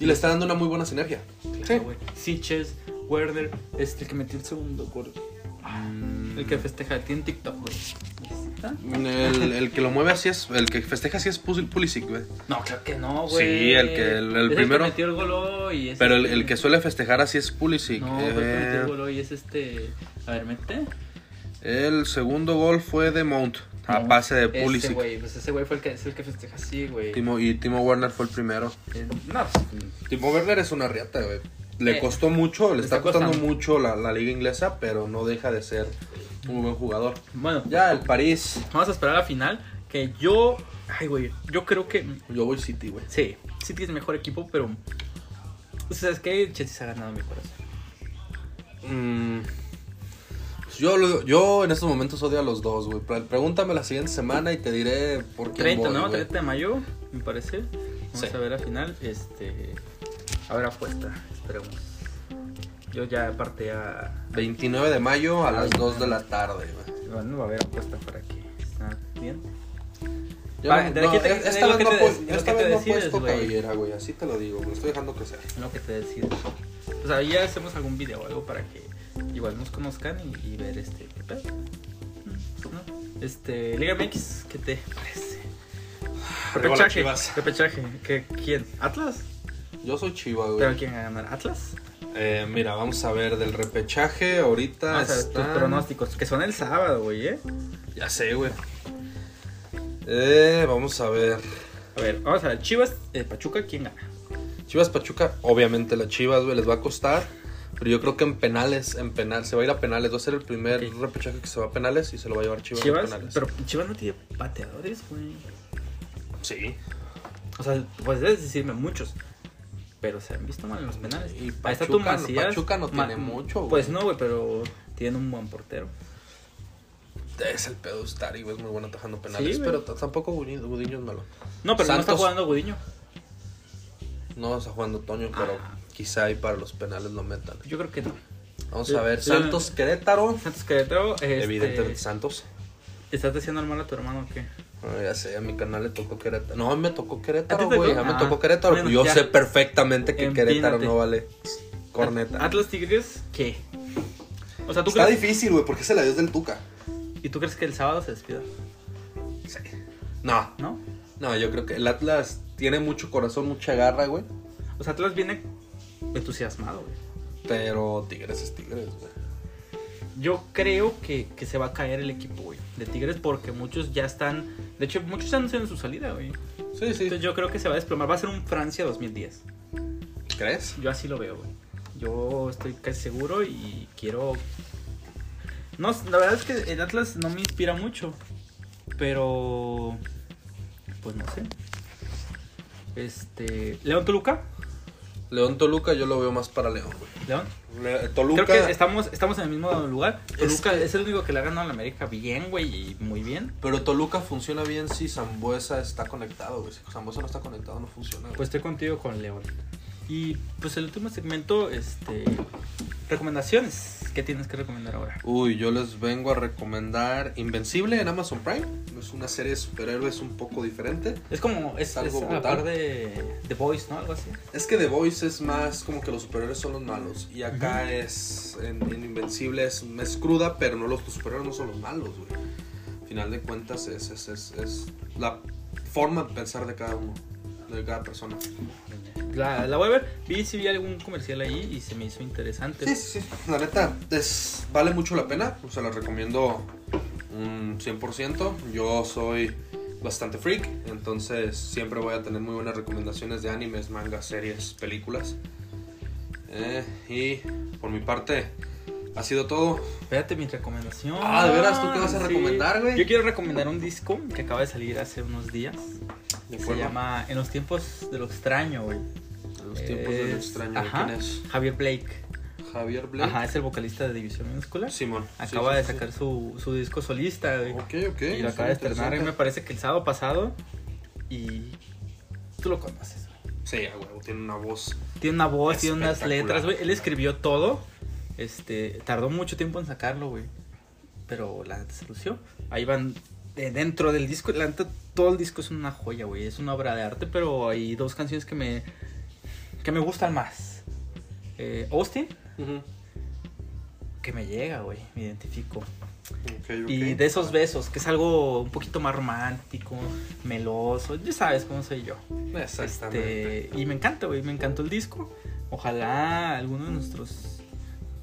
Y le está dando una muy buena sinergia. Claro, güey. Siches, Werner, este el que metió el segundo gol. Mm. El que festeja, tiene TikTok, güey. El, el que lo mueve así es. El que festeja así es Pul- Pulisic, güey. No, claro que no, güey. Sí, el que- el- el Es primero. que metió el gol hoy. es Pero el, este- el que suele festejar así es Pulisic. No, el que metió el gol hoy es este. A ver, mete. el segundo gol fue de Mount. A pase de Ese Pulisic. güey, pues ese güey fue el que, es el que festeja así, güey. Timo, y Timo Werner fue el primero. Eh, No, pues, Timo Werner es una riata, güey. Le Eh, costó mucho, le le está está costando costando. mucho la, la liga inglesa, pero no deja de ser un buen jugador. bueno, Ya, el París. vamos a esperar a la final. Que yo. Ay, güey. Yo creo que. Yo voy City, güey. Sí, City es mejor equipo, pero. O sea, es que Chelsea se ha ganado mi corazón. Mm, pues yo, yo en estos momentos odio a los dos, güey. Pre- Pregúntame la siguiente semana y te diré por qué 30, voy, ¿no? güey. 30 de mayo, me parece. Vamos Sí. a ver la final. Este. A ver, apuesta. Esperemos. Yo ya aparté a. 29 de mayo a las Ay, 2 de la tarde, güey. Bueno, va a haber apuesta para que. ¿Está bien? Yo Va, ¿de no, te- esta vez que no te he pu- des- de lo esta vez no decides, puesto güey? cabellera, güey. Así te lo digo, me lo estoy dejando crecer. Lo que te decides. O sea, ya hacemos algún video o algo para que igual nos conozcan y, y ver este. ¿Qué pedo? ¿no? Este. Liga MX, ¿qué te parece? Repechaje. Repechaje. ¿Qué, ¿Quién? ¿Atlas? Yo soy chiva, güey. ¿Pero quién va a ganar? ¿Atlas? Eh, mira, vamos a ver del repechaje. Ahorita Vamos a ver tus pronósticos, que son el sábado, güey, ¿eh? Ya sé, güey. Eh, vamos a ver. A ver, vamos a ver. Chivas, eh, Pachuca, ¿quién gana? Chivas Pachuca, obviamente las Chivas, güey, les va a costar. Pero yo creo que en penales, en penal, se va a ir a penales. Va a ser el primer repechaje que se va a penales y se lo va a llevar Chivas, a Chivas, penales. pero Chivas no tiene pateadores, güey. Sí. O sea, puedes decirme muchos. Pero se han visto mal en los penales. Y Ahí está tu Pachuca Macías. Pachuca no tiene mucho, güey. Pues no, güey, pero tiene un buen portero. Es el pedo de Stari, güey. Es muy bueno atajando penales. Sí, pero tampoco Gudiño, Gudiño es malo. No, pero no está jugando Gudiño. No está jugando Toño, pero Ah. quizá ahí para los penales lo metan. Yo creo que no. Vamos a ver. Santos Querétaro. Santos Querétaro, este, Evidentemente Santos. ¿Estás diciendo mal a tu hermano o qué? Ya sé, a mi canal le tocó Querétaro. No, me tocó ¿A Querétaro, güey. tocó? A mí me Ah, tocó Querétaro. bueno, Yo ya. sé perfectamente que Empínate. Querétaro no vale corneta. Atlas Tigres, ¿qué? O sea, ¿tú Está crees, difícil, güey, porque es el adiós del Tuca. ¿Y tú crees que el sábado se despida? Sí. No, ¿No? no, yo creo que el Atlas tiene mucho corazón, mucha garra, güey. O sea, Atlas viene entusiasmado, güey. Pero Tigres es Tigres, güey. Yo creo que, que se va a caer el equipo, güey, de Tigres porque muchos ya están... De hecho, muchos están en su salida, güey. Sí, sí. Entonces yo creo que se va a desplomar. Va a ser un Francia 2010. ¿Crees? Yo así lo veo, güey. Yo estoy casi seguro y quiero... No, la verdad es que el Atlas no me inspira mucho. Pero... Pues no sé. Este... León Toluca. León Toluca yo lo veo más para León, güey. León. Toluca. Creo que estamos, estamos en el mismo lugar. Toluca que- es el único que le ha ganado a la América bien, güey, y muy bien. Pero Toluca funciona bien si Zambuesa está conectado, güey. Si Zambuesa no está conectado, no funciona. güey. Pues estoy contigo con León. Y pues el último segmento, este... Recomendaciones. ¿Qué tienes que recomendar ahora? Uy, yo les vengo a recomendar Invencible en Amazon Prime. Es una serie de superhéroes un poco diferente. Es como, es, Algo es a la brutal. par de The Voice, ¿no? Algo así. Es que The Voice es más como que los superhéroes son los malos. Y acá es. En, en Invencible es, es cruda, pero no los, los superhéroes no son los malos, güey. Al final de cuentas, es, es, es, es la forma de pensar de cada uno, de cada persona. La, la voy a ver. Vi si vi algún comercial ahí y se me hizo interesante. Sí, sí, sí. La neta, es, vale mucho la pena. Se la recomiendo un 100%. Yo soy bastante freak, entonces siempre voy a tener muy buenas recomendaciones de animes, mangas, series, películas. Eh, y por mi parte, ha sido todo. Espérate mi recomendación. Ah, ¿de veras? ¿Tú qué vas a recomendar, güey? Yo quiero recomendar un disco que acaba de salir hace unos días. Se acuerdo. llama En los tiempos de lo extraño, güey. En los tiempos de lo extraño. ¿De ajá, ¿Quién es? Javier Blake. Javier Blake. Ajá, es el vocalista de División Minúscula. Simón. Acaba Sí, de sí. sacar su, su disco solista, güey. Ok, ok. y lo acaba de estrenar. Me parece que el sábado pasado. Y tú lo conoces. güey. Sí, huevo, tiene una voz. Tiene una voz, tiene unas letras, güey. Él escribió todo. Este, tardó mucho tiempo en sacarlo, güey. Pero la se lució. Ahí van eh, dentro del disco. La neta, todo el disco es una joya, güey. Es una obra de arte, pero hay dos canciones que me que me gustan más. Eh, Austin, que me llega, güey. Me identifico. Y de esos besos, que es algo un poquito más romántico, meloso. Ya sabes cómo soy yo. Exactamente. Este, y me encanta, güey, me encantó el disco. Ojalá alguno de nuestros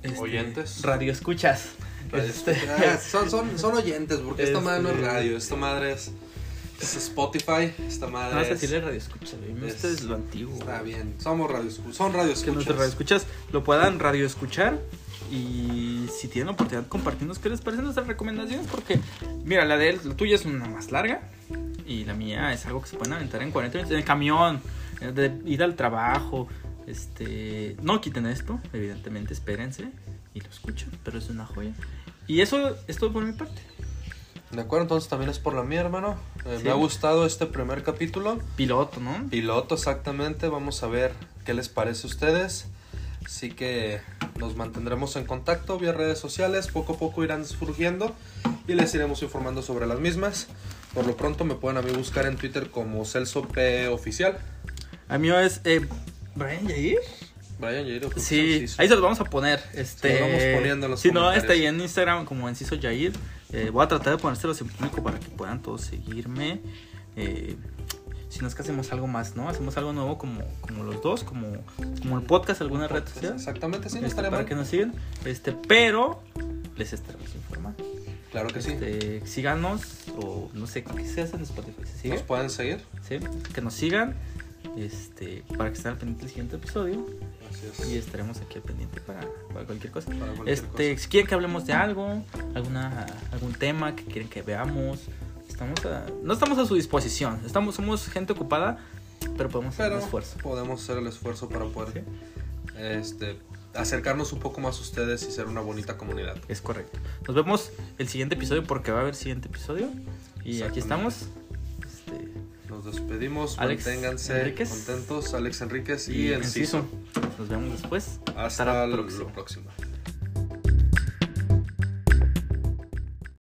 este, Oyentes. Radio escuchas. Este, escucha. Ah, son, son, son oyentes, porque esta madre no es Este- radio, esta madre es, es Spotify, esta madre no a es- decirle radio escuchas, güey. Me gusta es- lo antiguo. Está bien, somos radio son radio Que nuestros radio escuchas lo puedan radio escuchar. Y si tienen la oportunidad, compartirnos qué les parecen nuestras recomendaciones. Porque, mira, la de él, la tuya es una más larga. Y la mía es algo que se pueden aventar en 40 minutos. En el camión, eh, de ir al trabajo. Este, no quiten esto, evidentemente, espérense y lo escuchen. Pero es una joya. Y eso es todo por mi parte. De acuerdo, entonces también es por la mía, hermano. Eh, Sí. Me ha gustado este primer capítulo. Piloto, ¿no? Piloto, exactamente. Vamos a ver qué les parece a ustedes. Así que nos mantendremos en contacto vía redes sociales. Poco a poco irán surgiendo y les iremos informando sobre las mismas. Por lo pronto me pueden a mí buscar en Twitter como Celso P Oficial. A mí es eh, Brian Yair. Brian Jair Oficial, Sí, sí, ahí se los vamos a poner. Este, Se los vamos poniendo en los Si no, ahí en Instagram como Enciso Yair. Eh, voy a tratar de ponérselos en público para que puedan todos seguirme. Eh, si no es que hacemos algo más, ¿no? Hacemos algo nuevo como, como los dos, como, como el podcast, alguna red social. Exactamente, sí, no Este, para mal. que nos sigan. Este, pero les estaremos informando. Claro que sí. Este, síganos o no sé qué se hace en Spotify. ¿Se sigue? Nos pueden seguir. Sí, que nos sigan. Este, para que estén al pendiente del siguiente episodio. Así es. Y estaremos aquí al pendiente para, para cualquier cosa. Para cualquier Este, si quieren que hablemos de algo, alguna, algún tema que quieren que veamos, estamos a- no estamos a su disposición. Estamos, somos gente ocupada, pero podemos hacer Pero un esfuerzo. podemos hacer el esfuerzo para poder este, acercarnos un poco más a ustedes y ser una bonita comunidad. Es correcto. Nos vemos el siguiente episodio porque va a haber siguiente episodio. Y aquí estamos. Este, Nos despedimos, Alex manténganse Enríquez. contentos. Alex Enríquez y, y Enciso. Enciso. Nos vemos después. Hasta la lo próximo.